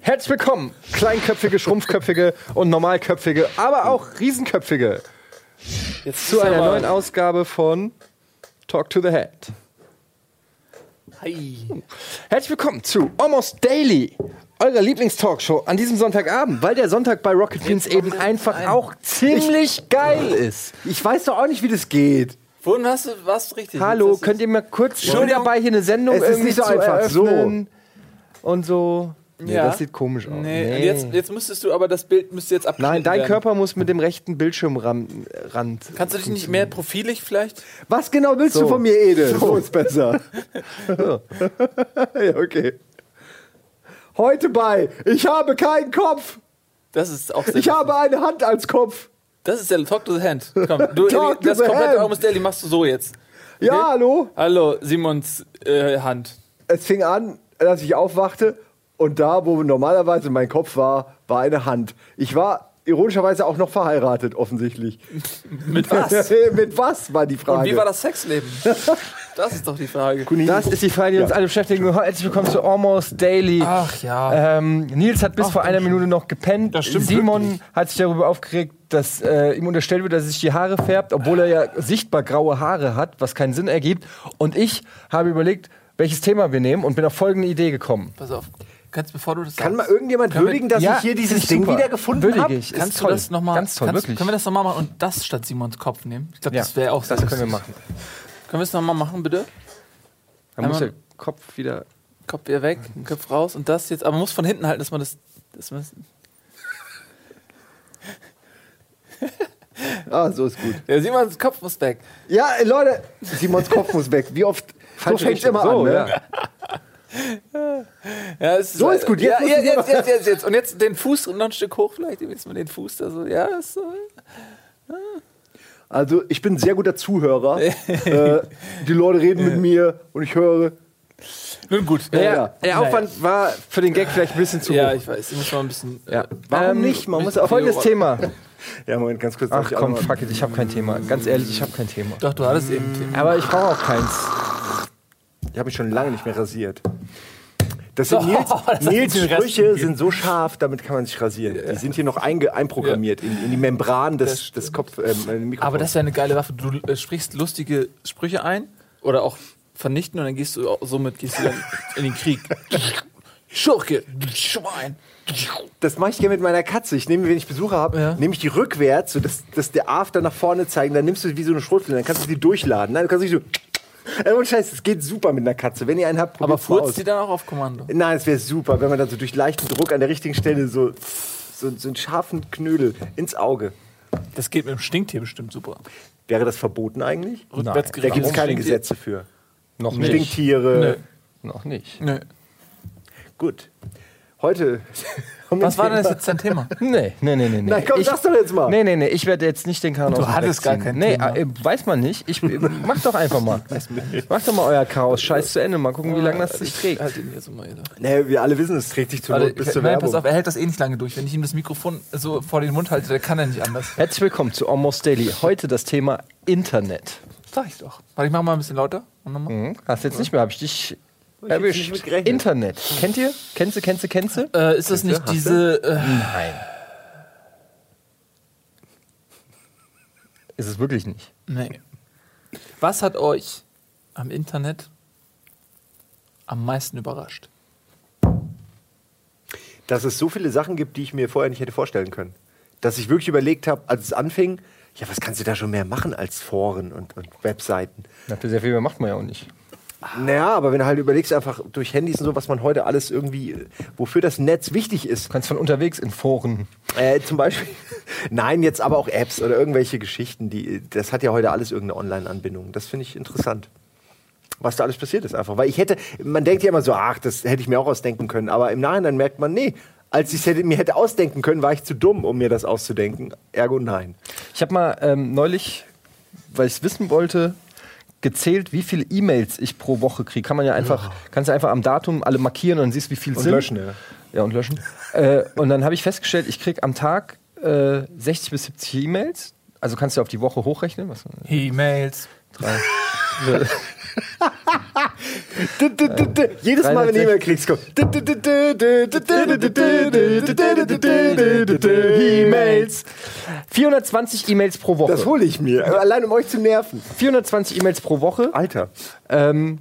Herzlich willkommen, kleinköpfige, schrumpfköpfige und normalköpfige, aber auch riesenköpfige, Jetzt zu einer neuen Ausgabe von Talk to the Head. Hi. Herzlich willkommen zu Almost Daily, eurer Lieblingstalkshow an diesem Sonntagabend, weil der Sonntag bei Rocket Beans eben einfach auch ziemlich geil ist. Ich weiß doch auch nicht, wie das geht. Vorhin hast du, du richtig. Hallo, könnt ihr mal kurz schon dabei hier eine Sendung Es ist irgendwie nicht so zu einfach. So. eröffnen und so? Nee, Ja. das sieht komisch aus. Nee, und Jetzt, jetzt müsstest du aber das Bild müsste jetzt abgeschnitten Nein, dein werden. Körper muss mit dem rechten Bildschirmrand. Rand Kannst du dich nicht mehr profilig vielleicht? Was genau willst So. du von mir, Ede? So, ist besser. ja, okay. Heute bei Ich habe keinen Kopf. Das ist auch sehr Ich habe eine Hand als Kopf. Das ist der Talk to the Hand. Komm, du, Talk to das komplette hand. Almost Daily machst du so jetzt. Ja, hallo. Hallo, Simons äh, Hand. Es fing an, dass ich aufwachte und da, wo normalerweise mein Kopf war, war eine Hand. Ich war ironischerweise auch noch verheiratet, offensichtlich. Mit was? Mit was war die Frage? Und wie war das Sexleben? Das ist doch die Frage. Das ist die Frage, die uns alle beschäftigen. Herzlich willkommen zu Almost Daily. Ach ja. Ähm, Nils hat bis vor einer Minute noch gepennt. Das stimmt Simon hat sich darüber aufgeregt, dass äh, ihm unterstellt wird, dass er sich die Haare färbt, obwohl er ja sichtbar graue Haare hat, was keinen Sinn ergibt. Und ich habe überlegt, welches Thema wir nehmen und bin auf folgende Idee gekommen. Pass auf. Kannst, bevor du das Kann mal sagst, irgendjemand Können wir- würdigen, dass Ja, ich hier dieses Ding super. wieder gefunden habe? ich. Ist Kannst toll. du das nochmal? Ganz toll, wirklich. Können wir das nochmal machen und das statt Simons Kopf nehmen? Ich glaube, Ja, das wäre auch das können wir machen. Können wir es nochmal machen, bitte? Dann muss der Kopf wieder. Kopf wieder weg, Kopf raus und das jetzt. Aber man muss von hinten halten, dass man das. Dass man das Ah, so ist gut. ja, Simons Kopf muss weg. Ja, Leute, Simons Kopf muss weg. Wie oft? So fängt immer So, an, ne? ja. Ja, es So ist gut, jetzt Ja, ja, jetzt, jetzt, jetzt, jetzt. Und jetzt den Fuß noch ein Stück hoch, vielleicht. Jetzt mal den Fuß da so. Ja, ist so. Also, ich bin ein sehr guter Zuhörer. äh, die Leute reden mit mir und ich höre. Nun gut. Ja, ja. Der Aufwand war für den Gag vielleicht ein bisschen zu Ja, hoch. ich weiß. Ich muss mal ein bisschen. Ja. Warum Ähm, nicht? Man muss auch Folgendes Thema. Ja, Moment, ganz kurz. Ach komm, fuck it, ich habe kein Thema. Ganz ehrlich, ich habe kein Thema. Doch, du hattest eben ein Thema. Aber ich brauche auch keins. Ich habe mich schon lange nicht mehr rasiert. Das sind Nils, das hat Nils Sprüche sind so scharf, damit kann man sich rasieren. Die sind hier noch einge, einprogrammiert in, in die Membran des, des Kopf, ähm, Mikrofons. Aber das wäre eine geile Waffe. Du äh, sprichst lustige Sprüche ein oder auch vernichten und dann gehst du somit gehst du in den Krieg. Schurke, Schwein. Das mache ich gerne mit meiner Katze. Ich nehme, wenn ich Besucher habe, Ja. nehme ich die rückwärts, so dass, dass der After nach vorne zeigen. Dann nimmst du die wie so eine Schrotflinte, dann kannst du die durchladen. Nein, du kannst nicht so. Ohne Scheiß, es geht super mit einer Katze. Wenn ihr einen habt, Aber furzt aus. die dann auch auf Kommando? Nein, es wäre super, wenn man dann so durch leichten Druck an der richtigen Stelle so, so, so einen scharfen Knödel ins Auge. Das geht mit dem Stinktier bestimmt super. Wäre das verboten eigentlich? Rückwärts Da gibt es keine Stinktier? Gesetze für. Noch nicht. Stinktiere. Noch nicht. Nö. Gut. Heute. Was war denn das Thema. jetzt dein Thema? Nee, nee, nee, nee. nee. Nein, komm, ich, sag's doch jetzt mal. Nee, nee, nee, ich werde jetzt nicht den aus dem hattest gar ziehen. kein nee, Thema. äh, weiß man nicht. Ich, mach doch einfach mal. Macht doch mal euer Chaos. Scheiß zu Ende. Mal gucken, wie lange das sich trägt. Halt ihn hier so mal. Nee, wir alle wissen, es trägt sich zur Warte, bis zur nein, Werbung. pass auf, er hält das eh nicht lange durch. Wenn ich ihm das Mikrofon so vor den Mund halte, dann kann er nicht anders. Herzlich willkommen zu Almost Daily. Heute das Thema Internet. Sag ich doch. Warte, ich mach mal ein bisschen lauter. Und nochmal. Hm? Hast du jetzt nicht mehr, habe ich dich erwischt. Internet. Kennt ihr? Kennst du, kennst du, kennst du? Äh, ist das nicht Hast du? diese. Äh, Nein. Ist es wirklich nicht. nee. Was hat euch am Internet am meisten überrascht? Dass es so viele Sachen gibt, die ich mir vorher nicht hätte vorstellen können. Dass ich wirklich überlegt habe, als es anfing, ja, was kannst du da schon mehr machen als Foren und, und Webseiten? Dafür sehr viel mehr macht man ja auch nicht. Naja, aber wenn du halt überlegst, einfach durch Handys und so, was man heute alles irgendwie, wofür das Netz wichtig ist. Du kannst von unterwegs in Foren. Äh, zum Beispiel, nein, jetzt aber auch Apps oder irgendwelche Geschichten, die, das hat ja heute alles irgendeine Online-Anbindung. Das finde ich interessant. Was da alles passiert ist einfach. Weil ich hätte, man denkt ja immer so, ach, das hätte ich mir auch ausdenken können. Aber im Nachhinein merkt man, nee, als ich es mir hätte ausdenken können, war ich zu dumm, um mir das auszudenken. Ergo nein. Ich habe mal ähm, neulich, weil ich es wissen wollte, gezählt, wie viele E-Mails ich pro Woche kriege. Kann man ja einfach, kannst du einfach am Datum alle markieren und dann siehst, wie viel Und sind. löschen, ja. Ja, und löschen. äh, und dann habe ich festgestellt, ich kriege am Tag äh, 60 bis 70 E-Mails. Also kannst du auf die Woche hochrechnen. Was, E-Mails. drei. Jedes Mal, wenn du E-Mail kriegst, kommt. E-Mails. 420 E-Mails pro Woche. Das hole ich mir. Allein um euch zu nerven. 420 E-Mails pro Woche. Alter. Ähm,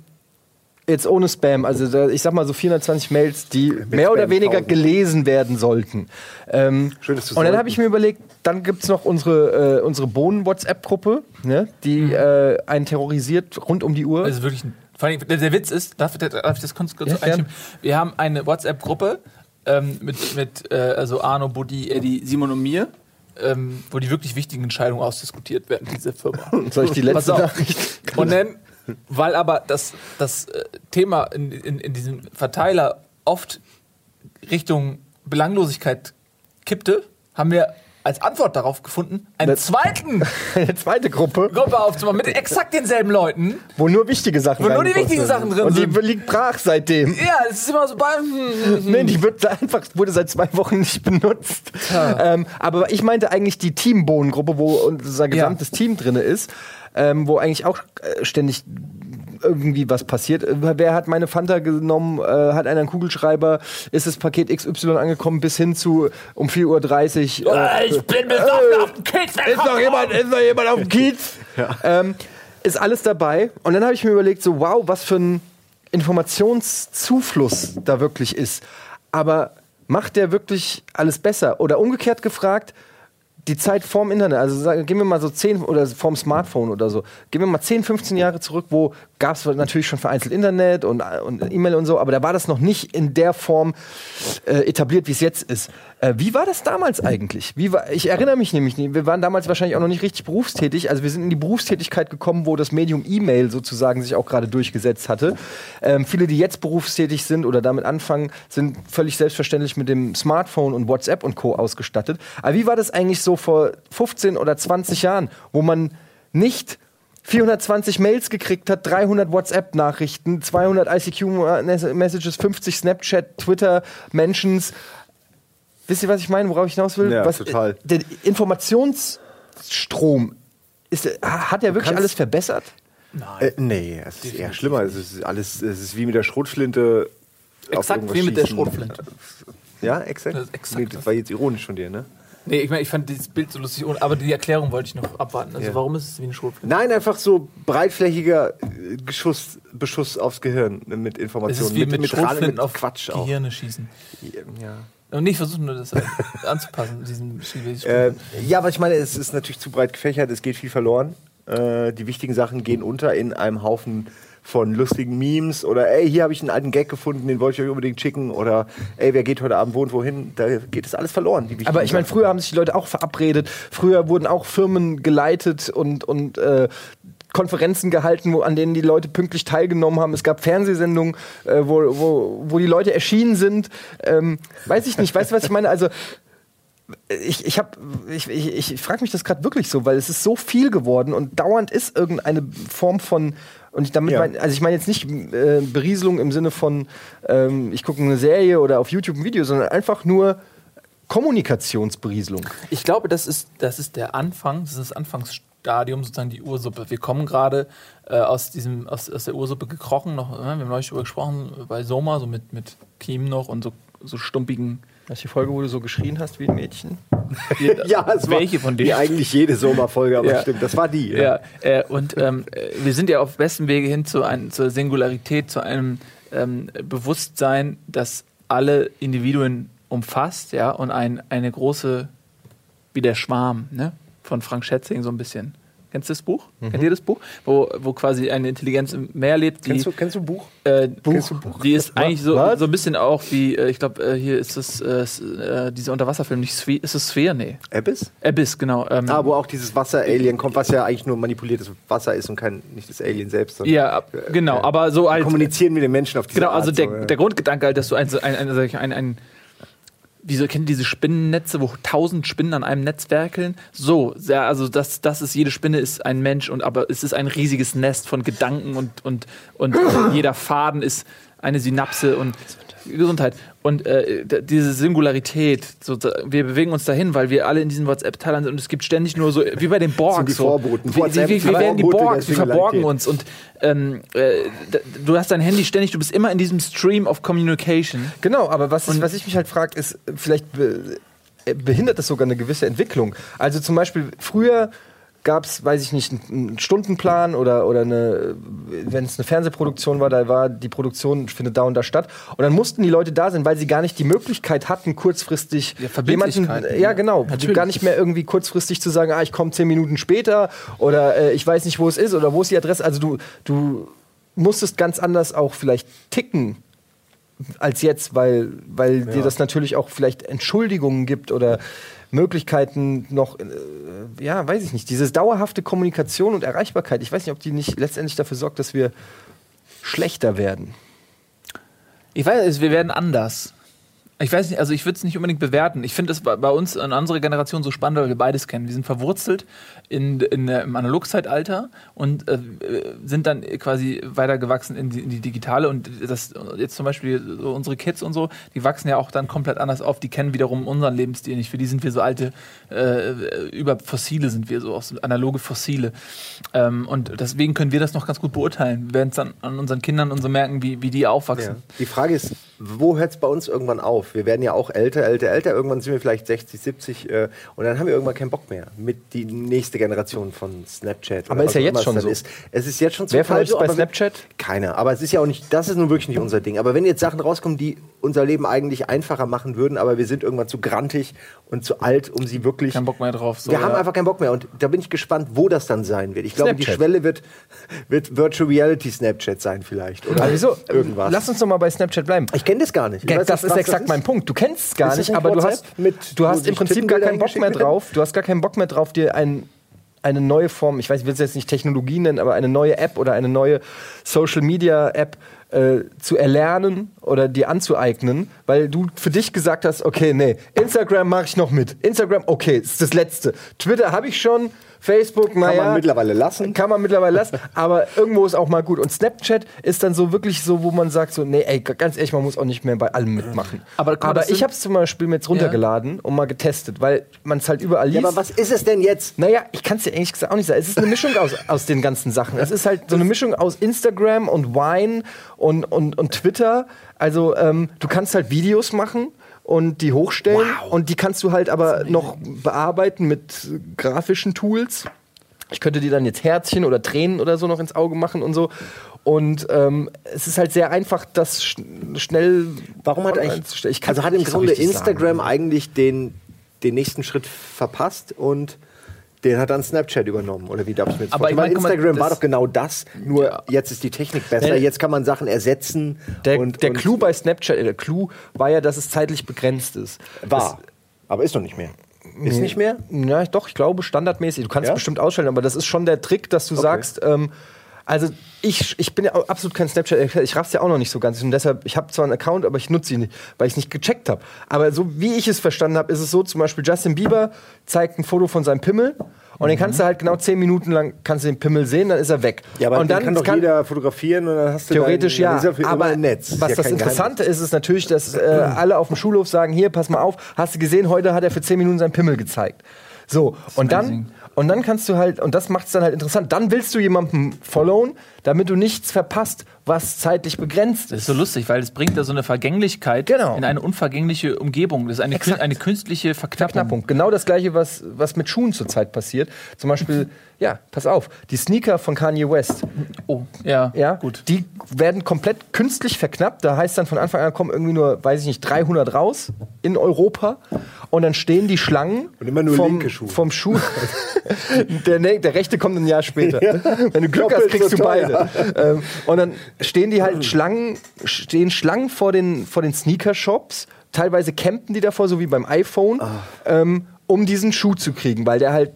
jetzt ohne Spam. Also ich sag mal so 420 Mails, die mehr oder Spam weniger 1000. gelesen werden sollten. Ähm, Schön, dass du und dann habe ich mir überlegt, dann gibt's noch unsere, äh, unsere Bohnen-WhatsApp-Gruppe, ne, die äh, einen terrorisiert rund um die Uhr. Das ist wirklich ein, vor allem, der, der Witz ist, darf, darf ich das kurz, kurz Ja? Wir haben eine WhatsApp-Gruppe ähm, mit, mit äh, also Arno, Buddy, Eddie, Simon und mir, ähm, wo die wirklich wichtigen Entscheidungen ausdiskutiert werden, diese Firma. Soll ich die letzte. Nachricht? Und dann, weil aber das, das äh, Thema in, in, in diesem Verteiler oft Richtung Belanglosigkeit kippte, haben wir als Antwort darauf gefunden, einen Das- zweiten Eine zweite Gruppe, Gruppe aufzumachen mit exakt denselben Leuten. wo nur wichtige Sachen Wo nur die wichtigen sind. Sachen drin Und die sind. liegt brach seitdem. Ja, es ist immer so bei. Nee, die wird einfach, wurde seit zwei Wochen nicht benutzt. Ähm, aber ich meinte eigentlich die Teambohnengruppe, wo unser gesamtes Team drin ist, ähm, wo eigentlich auch äh, ständig irgendwie was passiert. Äh, Wer hat meine Fanta genommen? Äh, hat einer einen Kugelschreiber? Ist das Paket XY angekommen bis hin zu um 4.30 Uhr? Äh, ich bin besoffen auf dem Kiez. ist noch jemand, ist noch jemand auf dem Kiez? Ähm, ist alles dabei. Und dann habe ich mir überlegt, so wow, was für ein Informationszufluss da wirklich ist. Aber macht der wirklich alles besser? Oder umgekehrt gefragt, die Zeit vorm Internet, also sagen, gehen wir mal so 10 oder vorm Smartphone oder so, gehen wir mal 10, 15 Jahre zurück, wo gab es natürlich schon vereinzelt Internet und, und E-Mail und so, aber da war das noch nicht in der Form äh, etabliert, wie es jetzt ist. Äh, wie war das damals eigentlich? Wie war, ich erinnere mich nämlich wir waren damals wahrscheinlich auch noch nicht richtig berufstätig, also wir sind in die Berufstätigkeit gekommen, wo das Medium E-Mail sozusagen sich auch gerade durchgesetzt hatte. Ähm, viele, die jetzt berufstätig sind oder damit anfangen, sind völlig selbstverständlich mit dem Smartphone und WhatsApp und Co. ausgestattet. Aber wie war das eigentlich so vor 15 oder 20 Jahren, wo man nicht 420 Mails gekriegt hat, 300 WhatsApp-Nachrichten, 200 ICQ-Messages, 50 Snapchat, Twitter-Mentions. Wisst ihr, was ich meine, worauf ich hinaus will? Ja, was, total. Der Informationsstrom, ist, hat er wirklich alles verbessert? Äh, nee, es ist eher schlimmer. Es ist alles, es ist wie mit der Schrotflinte. auf Exakt wie mit der schießen. Schrotflinte. Ja, exakt. Das exakt Nee, das war jetzt ironisch von dir, ne? Nee, ich meine, ich fand dieses Bild so lustig, aber die Erklärung wollte ich noch abwarten. Also, Ja. warum ist es wie eine Schrotflinte? Nein, einfach so breitflächiger äh, Geschuss, Beschuss aufs Gehirn mit Es Informationen. ist wie mit, Ral- Schrotflinten auf Quatsch auch. Gehirne schießen. Ja. Und nicht versuchen, nur das halt anzupassen, diesen. Äh, ja, aber ich meine, es ist natürlich zu breit gefächert, es geht viel verloren. Äh, die wichtigen Sachen gehen unter in einem Haufen von lustigen Memes oder ey, hier habe ich einen alten Gag gefunden, den wollte ich euch unbedingt schicken oder ey, wer geht heute Abend wo und wohin? Da geht es alles verloren. Die Aber ich meine, früher haben sich die Leute auch verabredet. Früher wurden auch Firmen geleitet und, und äh, Konferenzen gehalten, wo, an denen die Leute pünktlich teilgenommen haben. Es gab Fernsehsendungen, äh, wo, wo, wo die Leute erschienen sind. Ähm, weiß ich nicht, weißt du, was ich meine? Also ich, ich, hab- ich, ich, ich frage mich das gerade wirklich so, weil es ist so viel geworden und dauernd ist irgendeine Form von und ich damit Ja. mein, also ich meine jetzt nicht äh, Berieselung im Sinne von ähm, ich gucke eine Serie oder auf YouTube ein Video, sondern einfach nur Kommunikationsberieselung. Ich glaube, das ist, das ist der Anfang, das ist das Anfangsstadium, sozusagen die Ursuppe. Wir kommen gerade äh, aus, diesem, aus, aus der Ursuppe gekrochen, noch, äh, wir haben neulich darüber gesprochen, bei Soma, so mit, mit Kiem noch und so, so stumpigen. Das ist die Folge, wo du so geschrien hast wie ein Mädchen. ja, es war Welche von wie denen? eigentlich jede Sommerfolge, aber Ja. stimmt, das war die. Ja, äh, und ähm, äh, wir sind ja auf bestem Wege hin zu ein, zur Singularität, zu einem ähm, Bewusstsein, das alle Individuen umfasst, ja, und ein, eine große, wie der Schwarm, ne, von Frank Schätzing so ein bisschen. Kennst du das Buch? Kennt ihr das Buch? Wo, wo quasi eine Intelligenz im Meer lebt, die, Kennst du, kennst du ein Buch? äh, Kennst du Buch? die ist eigentlich so, so ein bisschen auch wie, äh, ich glaube, äh, hier ist das, äh, äh, dieser Unterwasserfilm, nicht Sphere, ist es Sphere? Nee. Abyss? Abyss, genau. Ähm, Ah, wo auch dieses Wasser-Alien kommt, was ja eigentlich nur manipuliertes Wasser ist und kein, nicht das Alien selbst. sondern ja, ab- genau, aber so halt. kommunizieren mit den Menschen auf diese Genau, Art. also der, so, ja. der Grundgedanke halt, dass du ein, ein, ein, ein, ein wieso kennt ihr diese Spinnennetze, wo tausend Spinnen an einem Netz werkeln? So, ja, also das, das ist, jede Spinne ist ein Mensch und aber es ist ein riesiges Nest von Gedanken und, und, und jeder Faden ist eine Synapse und Gesundheit. Und äh, diese Singularität, so, wir bewegen uns dahin, weil wir alle in diesen WhatsApp-Teilern sind und es gibt ständig nur so, wie bei den Borgs. die so. Vorboten. Wie, wie, wie werden die Borgs? Wir verborgen uns. Und ähm, äh, du hast dein Handy ständig, du bist immer in diesem Stream of Communication. Genau, aber was, ich, was ich mich halt frage, ist, vielleicht be äh, behindert das sogar eine gewisse Entwicklung. Also zum Beispiel früher gab es, weiß ich nicht, einen Stundenplan oder, oder eine, wenn es eine Fernsehproduktion war, da war die Produktion findet da und da statt. Und dann mussten die Leute da sein, weil sie gar nicht die Möglichkeit hatten, kurzfristig Ja, Verbindlichkeiten, ja ja. genau, Natürlich. gar nicht mehr irgendwie kurzfristig zu sagen, ah, ich komme zehn Minuten später oder äh, ich weiß nicht, wo es ist oder wo ist die Adresse. Also du, du musstest ganz anders auch vielleicht ticken als jetzt, weil, weil dir das natürlich auch vielleicht Entschuldigungen gibt oder Möglichkeiten noch, äh, ja, weiß ich nicht, diese dauerhafte Kommunikation und Erreichbarkeit, ich weiß nicht, ob die nicht letztendlich dafür sorgt, dass wir schlechter werden. Ich weiß, wir werden anders. Ich weiß nicht, also ich würde es nicht unbedingt bewerten. Ich finde es bei, bei uns in unserer Generation so spannend, weil wir beides kennen. Wir sind verwurzelt in, in, der- im Analogzeitalter und äh, sind dann quasi weitergewachsen in die, in die digitale. Und das jetzt zum Beispiel so unsere Kids und so, die wachsen ja auch dann komplett anders auf. Die kennen wiederum unseren Lebensstil nicht. Für die sind wir so alte, äh, über Fossile sind wir so, auch so analoge Fossile. Ähm, und deswegen können wir das noch ganz gut beurteilen. Wir werden es dann an unseren Kindern und so merken, wie, wie die aufwachsen. Die Frage ist, wo hört es bei uns irgendwann auf? Wir werden ja auch älter, älter, älter. Irgendwann sind wir vielleicht 60, 70 äh, und dann haben wir irgendwann keinen Bock mehr mit die nächste Generation von Snapchat. Aber ist ja jetzt schon so. Ist. Es ist jetzt schon Wer zum von euch ist bei Snapchat? Keiner. Aber es ist ja auch nicht, das ist nun wirklich nicht unser Ding. Aber wenn jetzt Sachen rauskommen, die unser Leben eigentlich einfacher machen würden, aber wir sind irgendwann zu grantig und zu alt, um sie wirklich. Kein Bock mehr drauf. So, wir haben ja. einfach keinen Bock mehr und da bin ich gespannt, wo das dann sein wird. Ich glaube, die. Schwelle wird, wird Virtual Reality Snapchat sein vielleicht. Oder wieso? irgendwas. Lass uns doch mal bei Snapchat bleiben. ich kenne das gar nicht. Weiß das nicht, ist exakt mein Punkt. Du kennst es gar nicht, aber du WhatsApp hast, mit- du hast im Prinzip gar keinen Bock mehr drauf. Du hast gar keinen Bock mehr drauf, dir ein, eine neue Form, ich weiß, ich will es jetzt nicht Technologie nennen, aber eine neue App oder eine neue Social Media App äh, zu erlernen oder dir anzueignen, weil du für dich gesagt hast, okay, nee, Instagram mache ich noch mit. Instagram, okay, ist das letzte. Twitter habe ich schon, Facebook, naja. man mittlerweile lassen. Kann man mittlerweile lassen, aber irgendwo ist auch mal gut. Und Snapchat ist dann so wirklich so, wo man sagt so, nee, ey, ganz ehrlich, man muss auch nicht mehr bei allem mitmachen. Aber das ich habe es zum Beispiel mir jetzt runtergeladen und mal getestet, weil man es halt überall liest. Ja, aber was ist es denn jetzt? Naja, ich kann es dir ehrlich gesagt auch nicht sagen. Es ist eine Mischung aus, aus den ganzen Sachen. Es ist halt so eine Mischung aus Instagram und Wine und, und, und Twitter. Also ähm, du kannst halt Videos machen und die hochstellen und die kannst du halt aber noch bearbeiten mit grafischen Tools. Ich könnte dir dann jetzt Herzchen oder Tränen oder so noch ins Auge machen und so. Und ähm, es ist halt sehr einfach, das sch schnell. Warum hat eigentlich, also hat im Grunde Instagram sagen. eigentlich den, den nächsten Schritt verpasst und den hat dann Snapchat übernommen oder wie darf ich mir Aber vorstellen? ich mein, guck mal, Instagram war das- doch genau das, nur Ja. jetzt ist die Technik besser, Nee. jetzt kann man Sachen ersetzen. Der, und, der und Clou bei Snapchat, äh, der Clou war ja, dass es zeitlich begrenzt ist. war, aber ist doch nicht mehr. Ist nicht mehr? Ja, doch, ich glaube, standardmäßig. Du kannst Ja? es bestimmt ausstellen, aber das ist schon der Trick, dass du sagst, ähm, also ich, ich bin ja absolut kein Snapchat, ich raff's ja auch noch nicht so ganz. Und deshalb, ich habe zwar einen Account, aber ich nutze ihn nicht, weil ich es nicht gecheckt habe. Aber so wie ich es verstanden habe, ist es so, zum Beispiel Justin Bieber zeigt ein Foto von seinem Pimmel und den kannst du halt genau zehn Minuten lang kannst du den Pimmel sehen, dann ist er weg. Ja, aber und dann kann doch kann- jeder fotografieren und dann hast du Theoretisch dein, ja, immer aber Netz. Ist was ja das Interessante ist, ist natürlich, dass äh, alle auf dem Schulhof sagen, hier, pass mal auf, hast du gesehen, heute hat er für 10 Minuten seinen Pimmel gezeigt. So, und dann, amazing. Und dann kannst du halt, und das macht es dann halt interessant, dann willst du jemanden followen, damit du nichts verpasst, was zeitlich begrenzt Das ist ist. so lustig, weil es bringt da so eine Vergänglichkeit Genau. in eine unvergängliche Umgebung. Das ist eine, kün eine künstliche Verknappung. Knappung. Genau das gleiche, was, was mit Schuhen zurzeit passiert. Zum Beispiel, ja, pass auf, die Sneaker von Kanye West. Oh, ja, Ja, gut. Die werden komplett künstlich verknappt. Da heißt dann von Anfang an kommen irgendwie nur, weiß ich nicht, 300 raus in Europa. Und dann stehen die Schlangen Und immer nur vom, linke Schuhe. vom Schuh. der, ne- der rechte kommt ein Jahr später. Wenn du Glück hast, Doppelt kriegst so du beide. ähm, und dann stehen die halt Schlangen, stehen Schlangen vor den, vor den Sneaker-Shops. Teilweise campen die davor, so wie beim iPhone, Ah. ähm, um diesen Schuh zu kriegen, weil der halt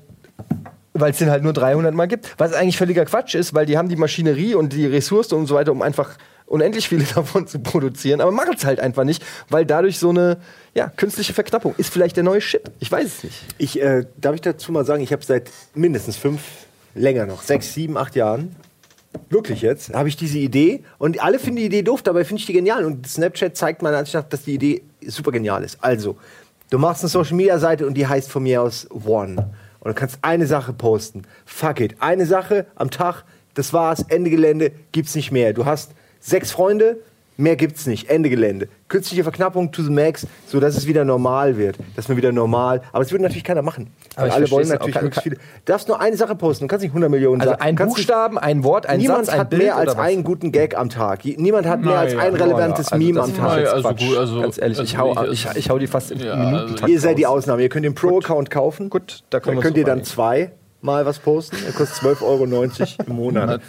weil es den halt nur 300 Mal gibt. Was eigentlich völliger Quatsch ist, weil die haben die Maschinerie und die Ressourcen und so weiter, um einfach unendlich viele davon zu produzieren. Aber machen es halt einfach nicht, weil dadurch so eine ja, künstliche Verknappung ist vielleicht der neue Shit. Ich weiß es nicht. Ich, äh, darf ich dazu mal sagen, ich habe seit mindestens fünf, länger noch, sechs, sieben, acht Jahren Wirklich jetzt, habe ich diese Idee und alle finden die Idee doof, dabei finde ich die genial und Snapchat zeigt meiner Ansicht nach, dass die Idee super genial ist. Also, du machst eine Social Media Seite und die heißt von mir aus One und du kannst eine Sache posten. Fuck it, eine Sache am Tag, das war's, Ende Gelände, gibt's nicht mehr. Du hast sechs Freunde, mehr gibt's nicht, Ende Gelände. Künstliche Verknappung to the max, so dass es wieder normal wird, dass man wieder normal, aber es würde natürlich keiner machen. Aber Weil ich alle wollen natürlich kann- möglichst viele. Du darfst nur eine Sache posten, du kannst nicht 100 Millionen Also sagen. ein Du kannst nicht- Buchstaben, ein Wort, ein Niemand Satz, ein hat Bild mehr als einen guten Gag am Tag. Niemand hat mehr als ein relevantes also Meme am Tag. Naja, also gut, also- ganz ehrlich, ich, also hau, ich- ich, ich hau die fast im Ja, Minutentakt also- Ihr seid die. Ausnahme. Ihr könnt den Pro-Account kaufen. Gut, da können dann könnt ihr dann zwei mal was posten. Er kostet 12,90 Euro im Monat.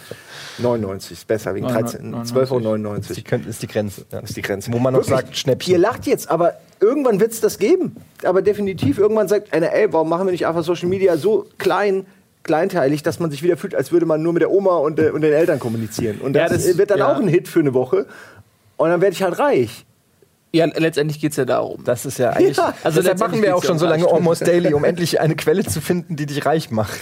99 ist besser, wegen 13. 12,99 Die Euro. können, ist die Grenze. Ja. ist die Grenze. Wo man noch sagt, Schnäppchen. Ihr lacht jetzt, aber irgendwann wird es das geben. Aber definitiv, irgendwann sagt einer, ey, warum machen wir nicht einfach Social Media so klein, kleinteilig, dass man sich wieder fühlt, als würde man nur mit der Oma und, äh, und den Eltern kommunizieren. Und Ja, das, das- wird dann ja. auch ein Hit für eine Woche. Und dann werde ich halt reich. Ja, letztendlich geht es ja darum. Das ist ja eigentlich. Ja, also deshalb letztendlich machen wir auch schon so lange. Almost Daily, um endlich eine Quelle zu finden, die dich reich macht.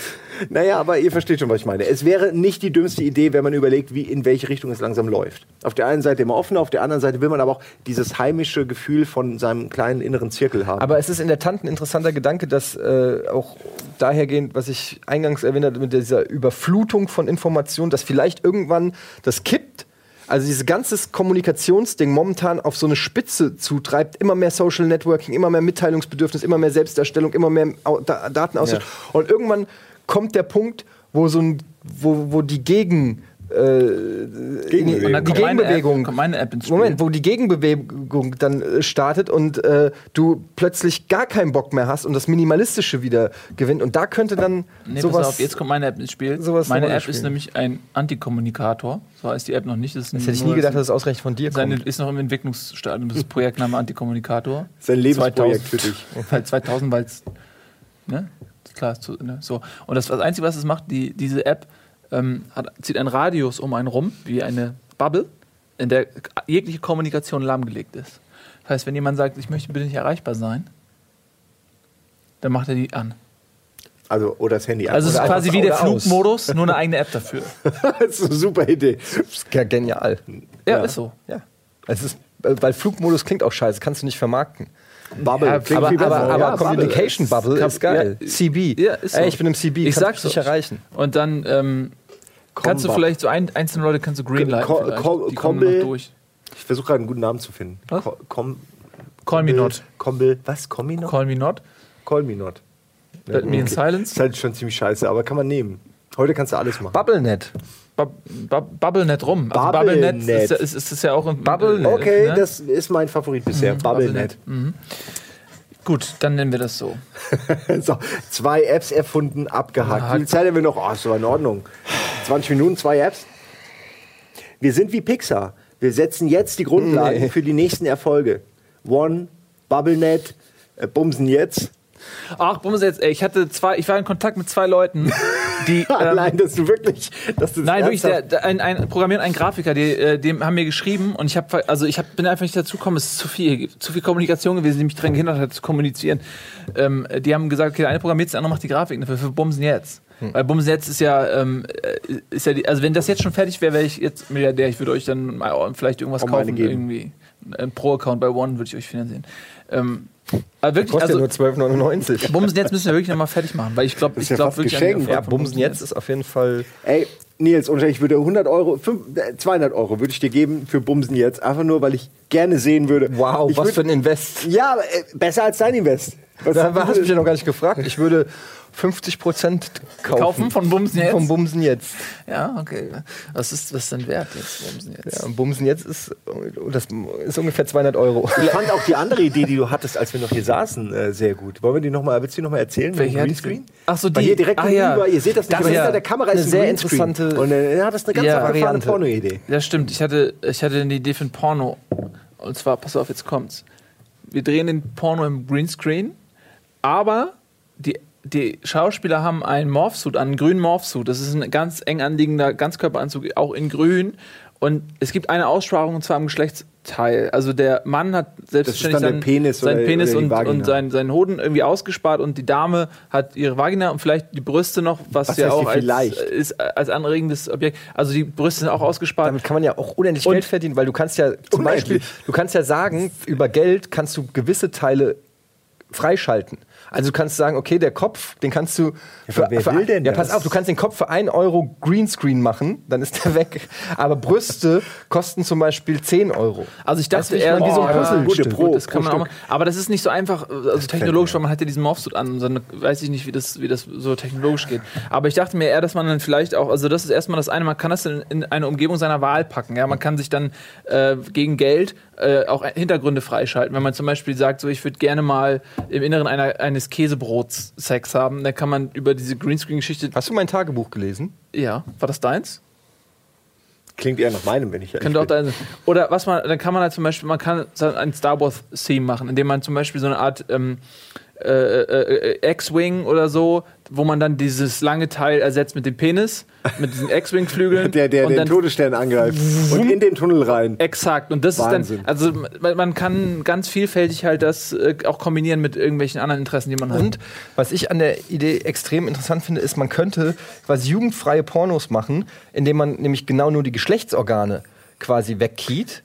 Naja, aber ihr versteht schon, was ich meine. Es wäre nicht die dümmste Idee, wenn man überlegt, wie, in welche Richtung es langsam läuft. Auf der einen Seite immer offen, auf der anderen Seite will man aber auch dieses heimische Gefühl von seinem kleinen inneren Zirkel haben. Aber es ist in der Tat ein interessanter Gedanke, dass äh, auch dahergehend, was ich eingangs erwähnt hatte, mit dieser Überflutung von Informationen, dass vielleicht irgendwann das kippt. Also dieses ganze Kommunikationsding momentan auf so eine Spitze zutreibt, immer mehr Social Networking, immer mehr Mitteilungsbedürfnis, immer mehr Selbstdarstellung, immer mehr Au- Da- Datenaustausch. Ja. Und irgendwann kommt der Punkt, wo so ein, wo, wo die Gegen Gegenbewegung. Und dann die kommt meine Gegenbewegung. App, kommt meine App ins Spiel. Moment, wo die Gegenbewegung dann äh, startet und äh, du plötzlich gar keinen Bock mehr hast und das Minimalistische wieder gewinnt. Und da könnte dann Nee, pass sowas. auf, jetzt kommt meine App ins Spiel. sowas meine App ist spielen. nämlich ein Antikommunikator. So heißt die App noch nicht. Das, ist das hätte ich nie gedacht, dass es ausgerechnet von dir Seine, kommt. ist noch im Entwicklungsstadium. Das Projektname Antikommunikator. Sein Lebensprojekt 2000 für dich. Weil 2000, weil es. Ne? Klar, zu, ne? so. Und das, das Einzige, was es macht, die, diese App ähm, hat, zieht einen Radius um einen rum, wie eine Bubble, in der jegliche Kommunikation lahmgelegt ist. Das heißt, wenn jemand sagt, ich möchte bitte nicht erreichbar sein, dann macht er die an. Also, oder das Handy. Also es ist quasi wie der. Flugmodus, nur eine eigene App dafür. das ist eine super Idee. Das ist ja genial. Ja, Ja. ist so. Ja. Es ist, weil Flugmodus klingt auch scheiße, kannst du nicht vermarkten. Bubble. Ja, Klingt aber viel besser. aber, aber Ja, Communication Bubble, Kann- ist geil. ja, CB. ja, ist so. Ey, ich bin im CB, Ich sag's dich erreichen. Und dann ähm, kannst du vielleicht so ein, einzelne Leute kannst du greenlighten. Vielleicht. Co- Die Combi- noch durch. Ich versuche gerade einen guten Namen zu finden. Was? Co- Com Call me not. Combil. Was? Combi not? Call me not. Call me not. Let me in silence. Ist halt schon ziemlich scheiße, aber kann man nehmen. Heute kannst du alles machen. BubbleNet. Bub, bub, Bubblenet rum. Also Bubblenet. Bubblenet ist, ist, ist, ist ja auch ein Bubblenet. Okay, ne? das ist mein Favorit bisher. Bubblenet. Gut, dann nennen wir das so. so, zwei Apps erfunden, abgehakt. Wie viel Zeit haben wir noch? Oh, ist doch in Ordnung. 20 Minuten, zwei Apps. Wir sind wie Pixar. Wir setzen jetzt die Grundlagen Nee. für die nächsten Erfolge. One, BubbleNet, äh, Bumsen jetzt. Ach, Bums jetzt, ey, ich hatte zwei, ich war in Kontakt mit zwei Leuten, die. ähm, Allein, dass du wirklich, dass du Nein, wirklich, der, der, ein, ein Programmierer, ein Grafiker, die, äh, dem haben mir geschrieben und ich habe, also ich hab, bin einfach nicht dazu gekommen, es ist zu viel, zu viel Kommunikation gewesen, die mich daran gehindert hat zu kommunizieren. Ähm, die haben gesagt, okay, der eine programmiert, der andere macht die Grafik dafür für Bumsen jetzt. Weil Bumsen jetzt ist ja, ähm, äh, ist ja die, also wenn das jetzt schon fertig wäre, wäre ich jetzt Milliardär. Ich würde euch dann mal vielleicht irgendwas Auch kaufen, irgendwie. Ein Pro-Account bei One würde ich euch finanzieren. Ähm, aber wirklich, Kostet also ja nur 12,99. Bumsen jetzt müssen wir wirklich nochmal fertig machen, weil ich glaube, Das ich ist ja glaube wirklich geschenkt. Ja, Bumsen jetzt ist auf jeden Fall. Ey, Nils, und ich würde 100 Euro, fünf- äh, 200 Euro würde ich dir geben für Bumsen jetzt. Einfach nur, weil ich gerne sehen würde. Wow, ich was würd- für ein Invest. Ja, äh, besser als dein Invest. Was, Da hast du mich ja noch gar nicht gefragt. Ich würde 50 Prozent kaufen. Kaufen von Bumsen jetzt? Vom Bumsen jetzt. Ja, okay. Was ist was denn wert jetzt? Bumsen jetzt? Ja, Bumsen jetzt ist, das ist ungefähr 200 Euro. Ich fand auch die andere Idee, die du hattest, als wir noch hier saßen, äh, sehr gut. Wollen wir die noch mal, willst du die noch mal erzählen? Welche Greenscreen? Ach so, Weil die. hier direkt Ah, ja. ihr seht das nicht, Das aber ist hinter ja der Kamera eine ist ein sehr Greenscreen. interessante- Und äh, ja, das ist eine ganz Ja, abgefahrene Variante. Porno-Idee. Ja, stimmt. Ich hatte, ich hatte eine Idee für ein Porno. Und zwar, pass auf, jetzt kommt's. Wir drehen den Porno im Greenscreen, aber die, die Schauspieler haben einen Morphsuit, einen grünen Morphsuit. Das ist ein ganz eng anliegender Ganzkörperanzug, auch in grün. Und es gibt eine Aussparung und zwar im Geschlechtsteil. Also der Mann hat selbstverständlich der Penis seinen oder- Penis oder und, Vagina. und seinen, seinen Hoden irgendwie ausgespart und die Dame hat ihre Vagina und vielleicht die Brüste noch, was, Was ja auch als, ist als anregendes Objekt. Also die Brüste sind auch ausgespart. Damit kann man ja auch unendlich Und- Geld verdienen, weil du kannst ja zum Unendlich. Beispiel, du kannst ja sagen, über Geld kannst du gewisse Teile freischalten. Also du kannst sagen, okay, der Kopf, den kannst du aber wer will denn Ja, pass das? auf, du kannst den Kopf für 1 Euro Greenscreen machen, dann ist der weg. Aber Brüste kosten zum Beispiel 10 Euro. Also ich dachte eher wie so ein oh, ja, Puzzlestück. Gut, Pro- das kann man auch mal, aber das ist nicht so einfach, also technologisch, weil man hat ja diesen Morphsuit an, und dann weiß ich nicht, wie das, wie das so technologisch geht. Aber ich dachte mir eher, dass man dann vielleicht auch, also das ist erstmal das eine, man kann das in, in eine Umgebung seiner Wahl packen. Ja, man kann sich dann äh, gegen Geld äh, auch Hintergründe freischalten. Wenn man zum Beispiel sagt, so ich würde gerne mal im Inneren einer, eines Käsebrots Sex haben, dann kann man über diese Greenscreen-Geschichte. Hast du mein Tagebuch gelesen? Ja, war das deins? Klingt eher nach meinem, wenn ich ehrlich Könnte auch da sein. Oder was man, dann kann man halt zum Beispiel, man kann ein Star Wars-Theme machen, indem man zum Beispiel so eine Art ähm, äh, äh, äh, X-Wing oder so, wo man dann dieses lange Teil ersetzt mit dem Penis, mit diesen X-Wing-Flügeln. Der, der und den dann Todesstern angreift und in den Tunnel rein. Exakt. Und das Wahnsinn. ist dann, also man, man kann ganz vielfältig halt das äh, auch kombinieren mit irgendwelchen anderen Interessen, die man hat. Und was ich an der Idee extrem interessant finde, ist, man könnte quasi jugendfreie Pornos machen, indem man nämlich genau nur die Geschlechtsorgane quasi wegkiet.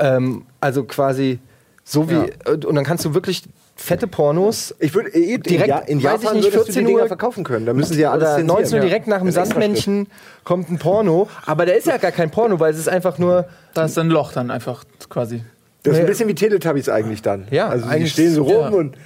Ähm, also quasi so wie. Und dann kannst du wirklich fette Pornos. Ich würde in, Direkt, ja, in weiß ich Japan nicht, würdest du 14 die Dinger Uhr verkaufen können. Da müssen sie ja alles Oder zensieren. 19 Uhr direkt nach dem Sandmännchen kommt ein Porno. Aber der ist ja gar kein Porno, weil es ist einfach nur. da ist ein Loch dann einfach quasi. Das ist ein Ja. bisschen wie Teletubbies eigentlich dann. Ja, also die eigentlich- stehen so rum ja. und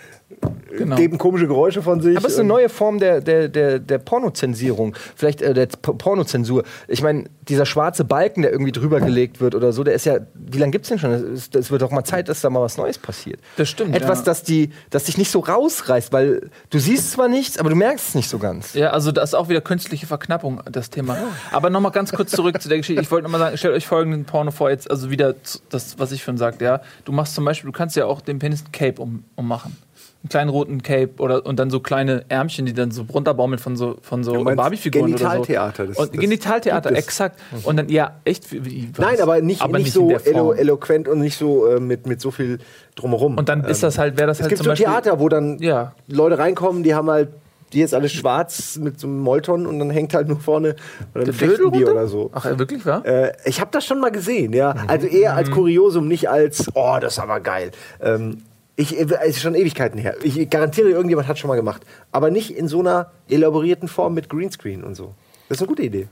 Genau. geben komische Geräusche von sich. Aber es ist eine neue Form der, der, der, der Pornozensierung. Vielleicht äh, der P- Pornozensur. Ich meine, dieser schwarze Balken, der irgendwie drüber gelegt wird oder so, der ist ja. Wie lange gibt es denn schon? Es wird doch mal Zeit, dass da mal was Neues passiert. Das stimmt, Etwas, ja. das, die, das dich nicht so rausreißt, weil du siehst zwar nichts, aber du merkst es nicht so ganz. Ja, also das ist auch wieder künstliche Verknappung, das Thema. Aber nochmal ganz kurz zurück zu der Geschichte. Ich wollte nochmal sagen, stellt euch folgenden Porno vor, jetzt, also wieder das, was ich schon sagte, ja. Du machst zum Beispiel, du kannst ja auch den Penis ein Cape um, ummachen. Einen kleinen roten Cape oder und dann so kleine Ärmchen, die dann so runterbaumeln von so, von so Barbie-Figuren oder so. Genitaltheater, das- und das Genitaltheater, gibt es. exakt. Und dann, ja, echt. Wie? Nein, aber nicht, nicht, in so eloquent und nicht so äh, mit, mit so viel drumherum. Und dann ist das halt, wäre das es halt gibt zum so Beispiel. Theater, wo dann Ja. Leute reinkommen, die haben halt, die ist alles schwarz mit so einem Molton und dann hängt halt nur vorne oder Der ein runter? oder so. Ach, wirklich, wa? Äh, ich habe das schon mal gesehen, ja. Also eher als Kuriosum, nicht als, oh, das ist aber geil. Ähm, ich, äh, es ist schon Ewigkeiten her. Ich garantiere, irgendjemand hat schon mal gemacht. Aber nicht in so einer elaborierten Form mit Greenscreen und so. Das ist eine gute Idee.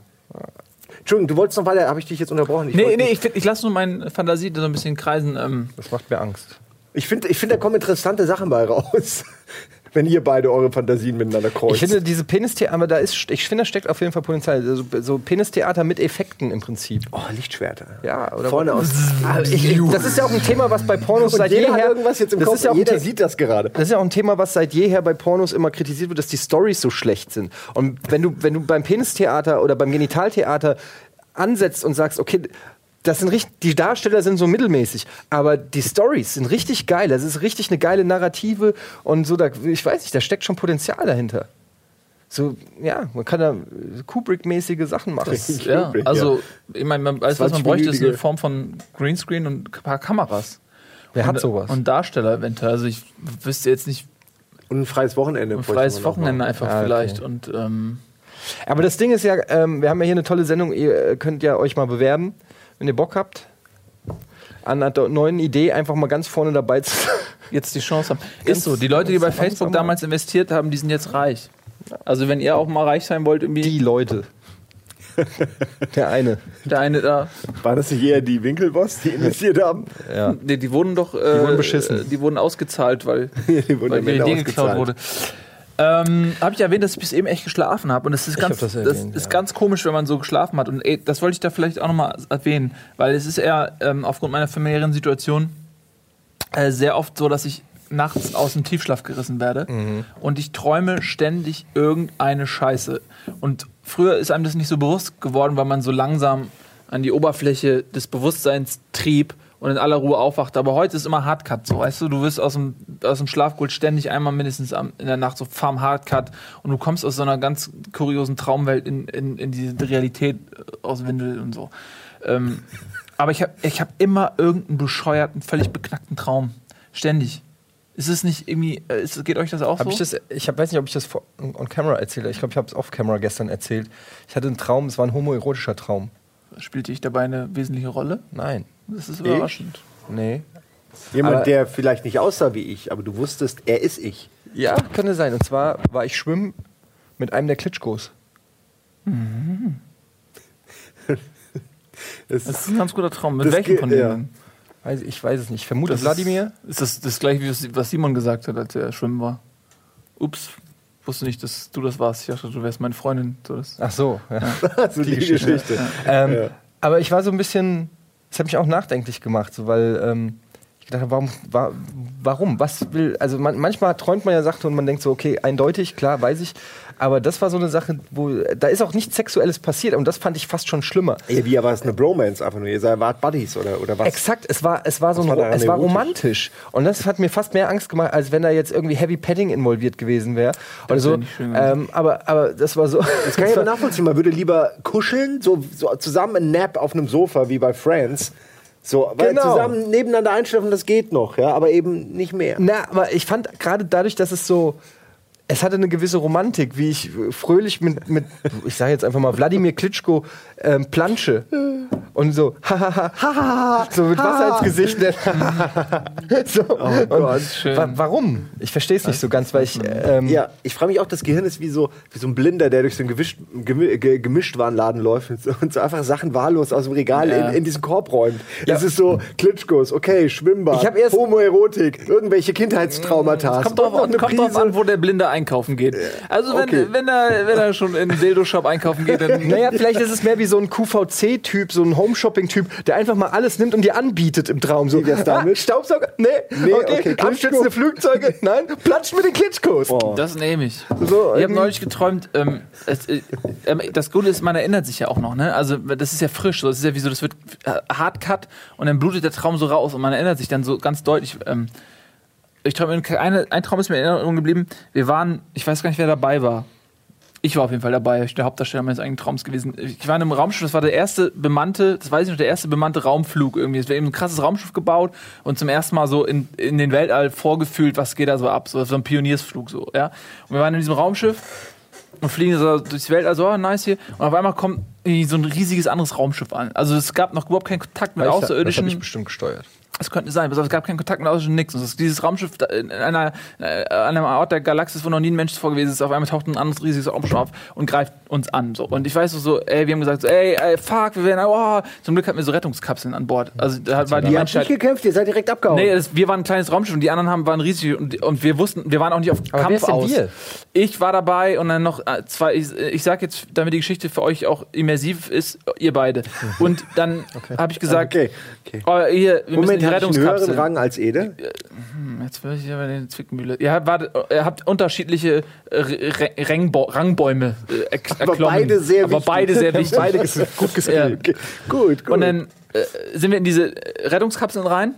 Entschuldigung, du wolltest noch weiter, habe ich dich jetzt unterbrochen? Ich Nee, nee, ich, ich lasse nur meine Fantasie so ein bisschen kreisen. Ähm, Das macht mir Angst. Ich finde, ich find, da kommen interessante Sachen bei raus. Wenn ihr beide eure Fantasien miteinander kreuzt. Ich finde, diese Penistheater, aber da ist, ich finde, da steckt auf jeden Fall Potenzial. So, so Penistheater mit Effekten im Prinzip. oh, Lichtschwerter. Ja, oder Vorne aus. Ah, ich, das ist ja auch ein Thema, was bei Pornos Und seit jeder jeher. irgendwas jetzt im das Kopf. ist ja auch ein jeder sieht das gerade. Das ist ja auch ein Thema, was seit jeher bei Pornos immer kritisiert wird, dass die Stories so schlecht sind. Und wenn du, wenn du beim Penistheater oder beim Genitaltheater ansetzt und sagst, okay, das sind richtig, die Darsteller sind so mittelmäßig, aber die Stories sind richtig geil. Das ist richtig eine geile Narrative und so, da, ich weiß nicht, da steckt schon Potenzial dahinter. So, ja, man kann da Kubrick-mäßige Sachen machen. Das, ja, also, ich meine, man, alles, was man bräuchte, ist 20-minütige eine Form von Greenscreen und ein paar Kameras. Wer hat und, sowas? Und Darsteller eventuell. Also, ich wüsste jetzt nicht, Und ein freies Wochenende. ein freies noch Wochenende einfach Ah, okay. vielleicht. Und, ähm, Aber das Ding ist ja, ähm, wir haben ja hier eine tolle Sendung, ihr könnt ja euch mal bewerben, wenn ihr Bock habt. An einer neuen Idee einfach mal ganz vorne dabei zu sein. jetzt die Chance haben. Ganz Ist so, die Leute, die bei Facebook mal. damals investiert haben, die sind jetzt reich. Also, wenn ihr auch mal reich sein wollt, irgendwie. Die Leute. Der eine. Der eine da. War das nicht eher die Winkelboss, die investiert haben? Ja. Nee, die wurden doch. Äh, wurden beschissen. äh, Die wurden ausgezahlt, weil, Die wurden weil ihre Idee geklaut wurde. Ähm, habe ich erwähnt, dass ich bis eben echt geschlafen habe und das ist ganz, das das, erwähnt, ist ja. ganz komisch, wenn man so geschlafen hat. Und ey, das wollte ich da vielleicht auch nochmal erwähnen, weil es ist eher ähm, aufgrund meiner familiären Situation äh, sehr oft so, dass ich nachts aus dem Tiefschlaf gerissen werde. Und ich träume ständig irgendeine Scheiße. Und früher ist einem das nicht so bewusst geworden, weil man so langsam an die Oberfläche des Bewusstseins trieb und in aller Ruhe aufwacht. Aber heute ist immer Hardcut so, weißt du, du wirst aus dem, aus dem Schlaf geholt, ständig einmal mindestens am, in der Nacht so farm Hardcut und du kommst aus so einer ganz kuriosen Traumwelt in, in, in diese Realität äh, aus Windel und so. Ähm, aber ich habe ich hab immer irgendeinen bescheuerten, völlig beknackten Traum. Ständig. Ist es nicht irgendwie, äh, ist, geht euch das auch Hab so? ich das, ich hab, weiß nicht, ob ich das vor- on camera erzählt habe. Ich glaube, ich habe es off camera gestern erzählt. Ich hatte einen Traum, es war ein homoerotischer Traum. Spielte ich dabei eine wesentliche Rolle? Nein. Das ist überraschend. Nee. Jemand, Aber- der vielleicht nicht aussah wie ich, aber du wusstest, er ist ich. Ja, könnte sein. Und zwar war ich schwimmen mit einem der Klitschkos. Das Das ist ein ganz guter Traum. Mit Das welchem von ja. denen? Weiß, ich weiß es nicht. Ich vermute Das Wladimir. Ist, ist das das gleiche, wie was- Simon gesagt hat, als er schwimmen war? Ups, wusste nicht, dass du das warst. Ich dachte, du wärst meine Freundin. So, das, Ach so. Ja. so die Geschichte. Ähm, Ja. Aber ich war so ein bisschen, das hat mich auch nachdenklich gemacht, so, weil ähm, gedacht habe, warum, wa, warum? Was will, also man, manchmal träumt man ja Sachen und man denkt so, okay, eindeutig, klar, weiß ich. Aber das war so eine Sache, wo, da ist auch nichts Sexuelles passiert und das fand ich fast schon schlimmer. Ja, wie, aber es ist eine Bromance einfach nur. Ihr seid wart Buddies oder, oder was? Exakt, es war, es war so Was ein, war es war romantisch. Und das hat mir fast mehr Angst gemacht, als wenn da jetzt irgendwie Heavy Padding involviert gewesen wäre. Oder so. Ähm, aber, aber das war so. Das kann ich aber nachvollziehen. Man würde lieber kuscheln, so, so zusammen ein Nap auf einem Sofa wie bei Friends. So, weil Genau. zusammen nebeneinander einschlafen, das geht noch, ja, aber eben nicht mehr. Na, aber ich fand gerade dadurch, dass es so. Es hatte eine gewisse Romantik, wie ich fröhlich mit, mit ich sage jetzt einfach mal, Wladimir Klitschko ähm, plansche. Und so, hahaha, so mit Wasser ins Gesicht. so. und Gott, schön. wa warum? Ich verstehe es nicht so ganz, weil ich. Ähm, Ja, ich frage mich auch, das Gehirn ist wie so, wie so ein Blinder, der durch so einen Gewisch, Gemi Ge Gemischtwarenladen läuft und so, und so einfach Sachen wahllos aus dem Regal Ja. in, in diesen Korb räumt. Ja. Das ist so Klitschkos, okay, Schwimmbad, Ich hab erst- Homoerotik, irgendwelche Kindheitstraumata. Kommt drauf, an, kommt drauf an, wo der Blinde einkaufen geht. Also wenn, Okay. wenn, er, wenn er schon in den Dildo-Shop einkaufen geht, dann... Naja, vielleicht ist es mehr wie so ein QVC-Typ, so ein Home-Shopping-Typ, der einfach mal alles nimmt und dir anbietet im Traum. So, Wie wär's damit? Ah, Staubsauger? Nee. Nee, okay. okay, Klitschko. Abstützende Flugzeuge? Nein. Platscht mit den Klitschkos. Oh. Das nehme ich. So, ich habe neulich geträumt, ähm, es, äh, ähm, das Gute ist, man erinnert sich ja auch noch, ne? Also das ist ja frisch, so. das ist ja wie so, das wird äh, Hardcut und dann blutet der Traum so raus und man erinnert sich dann so ganz deutlich. Ähm, ich träume, eine, ein Traum ist mir in Erinnerung geblieben. Wir waren, ich weiß gar nicht, wer dabei war. Ich war auf jeden Fall dabei, ich bin der Hauptdarsteller meines eigenen Traums gewesen. Ich war in einem Raumschiff, das war der erste bemannte, das weiß ich noch, der erste bemannte Raumflug irgendwie. Es war eben ein krasses Raumschiff gebaut und zum ersten Mal so in, in den Weltall vorgefühlt, was geht da so ab. So, so ein Pioniersflug so, ja. Und wir waren in diesem Raumschiff und fliegen so durchs Weltall, so, oh, nice hier. Und auf einmal kommt so ein riesiges anderes Raumschiff an. Also es gab noch überhaupt keinen Kontakt mit Das habe Außerirdischen. ich bestimmt gesteuert. Es könnte sein, aber es gab keinen Kontakt mit Außerirdischen, nix. Und das, dieses Raumschiff in einer, äh, an einem Ort der Galaxis, wo noch nie ein Mensch zuvor gewesen ist, auf einmal taucht ein anderes riesiges Raumschiff auf und greift uns an. So. Und ich weiß so, so, ey, wir haben gesagt, so, ey, ey fuck, wir werden, oh. Zum Glück hatten wir so Rettungskapseln an Bord. Also da war die Ihr habt nicht Menschheit. gekämpft, ihr seid direkt abgehauen. Nee, das, wir waren ein kleines Raumschiff und die anderen haben, waren riesig und, und wir wussten, wir waren auch nicht auf Aber wer Kampf ist denn aus. wir? Ich war dabei und dann noch äh, zwei, ich, ich sag jetzt, damit die Geschichte für euch auch immersiv ist, ihr beide. Und dann habe ich gesagt, Okay, okay. oh, hier, wir müssen Moment, die einen höheren Rettungskapsel. Rang als Ede? Jetzt will ich aber in die Zwickmühle. Ihr habt, ihr habt unterschiedliche äh, Rangbo Rangbäume äh, erk- Aber erklommen. beide sehr Aber wichtig. beide sehr wichtig. Beide gut Ja. geskillt. Okay. Gut, gut. Und dann äh, sind wir in diese Rettungskapseln rein.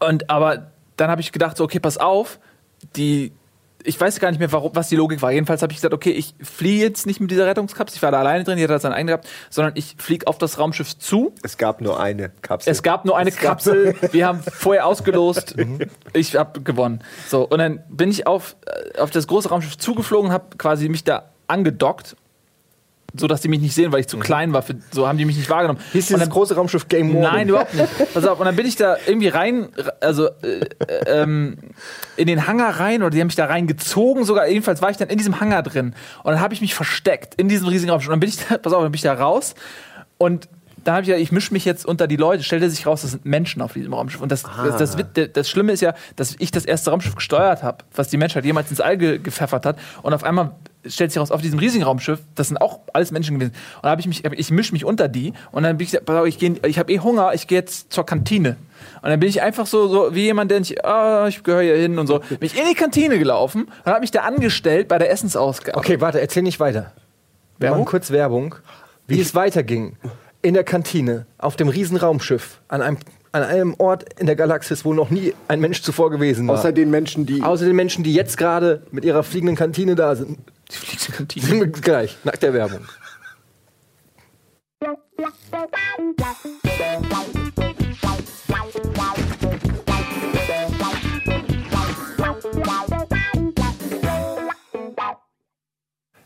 Und aber dann habe ich gedacht, so, okay, pass auf, die. Ich weiß gar nicht mehr, warum, was die Logik war. Jedenfalls habe ich gesagt, okay, ich fliege jetzt nicht mit dieser Rettungskapsel, ich war da alleine drin, jeder hat seinen eigenen gehabt, sondern ich fliege auf das Raumschiff zu. es gab nur eine Kapsel. Es gab nur eine Es Kapsel, wir haben vorher ausgelost, ich habe gewonnen. So, und dann bin ich auf, äh, auf das große Raumschiff zugeflogen, habe quasi mich da angedockt, so dass die mich nicht sehen, weil ich zu klein war. Für, so haben die mich nicht wahrgenommen. Hieß dieses dann- große Raumschiff Game Warden? Nein, überhaupt nicht. Pass auf, und dann bin ich da irgendwie rein, also äh, äh, ähm, in den Hangar rein, oder die haben mich da reingezogen sogar. Jedenfalls war ich dann in diesem Hangar drin. Und dann habe ich mich versteckt in diesem riesigen Raumschiff. Und dann bin ich da, pass auf, dann bin ich da raus. Und dann habe ich ja, ich mische mich jetzt unter die Leute. Stellte sich raus, das sind Menschen auf diesem Raumschiff. Und das, das, das, Wit- das Schlimme ist ja, dass ich das erste Raumschiff gesteuert habe, was die Menschheit jemals ins All ge gepfeffert hat. Und auf einmal stellt sich raus, auf diesem riesigen Raumschiff, das sind auch alles Menschen gewesen. Und da habe ich mich, ich mische mich unter die. Und dann bin ich, auf, ich, geh, ich habe eh Hunger, ich gehe jetzt zur Kantine. Und dann bin ich einfach so, so wie jemand, der nicht, ah, ich gehöre hier hin und so. Bin ich in die Kantine gelaufen und habe mich da angestellt bei der Essensausgabe. Okay, warte, erzähl nicht weiter. Wir Werbung? machen kurz Werbung, wie es weiterging. In der Kantine, auf dem Riesenraumschiff, an einem, an einem Ort in der Galaxis, wo noch nie ein Mensch zuvor gewesen war. Außer den Menschen, die. Außer den Menschen, die jetzt gerade mit ihrer fliegenden Kantine da sind. Die fliegende Kantine. Sind wir gleich, nach der Werbung.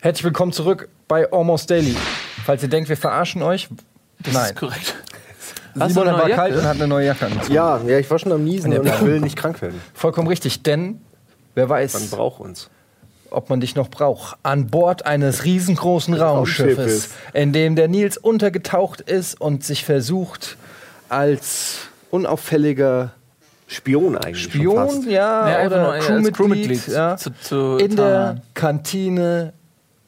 Herzlich willkommen zurück bei Almost Daily. Falls ihr denkt, wir verarschen euch, Das nein. ist korrekt. Hast Simon war neue kalt Jacke? und hat eine neue Jacke an. Ja, ja, ich war schon am Niesen Ja, und ich will nicht krank werden. Vollkommen richtig, denn wer Man weiß, braucht uns. Ob man dich noch braucht. An Bord eines riesengroßen Raumschiffes, in dem der Nils untergetaucht ist und sich versucht, als unauffälliger Spion eigentlich. schon Spion, fast. ja, Ja, oder Crewmitglied, Crewmitglied ja, zu- zu in der. Kantine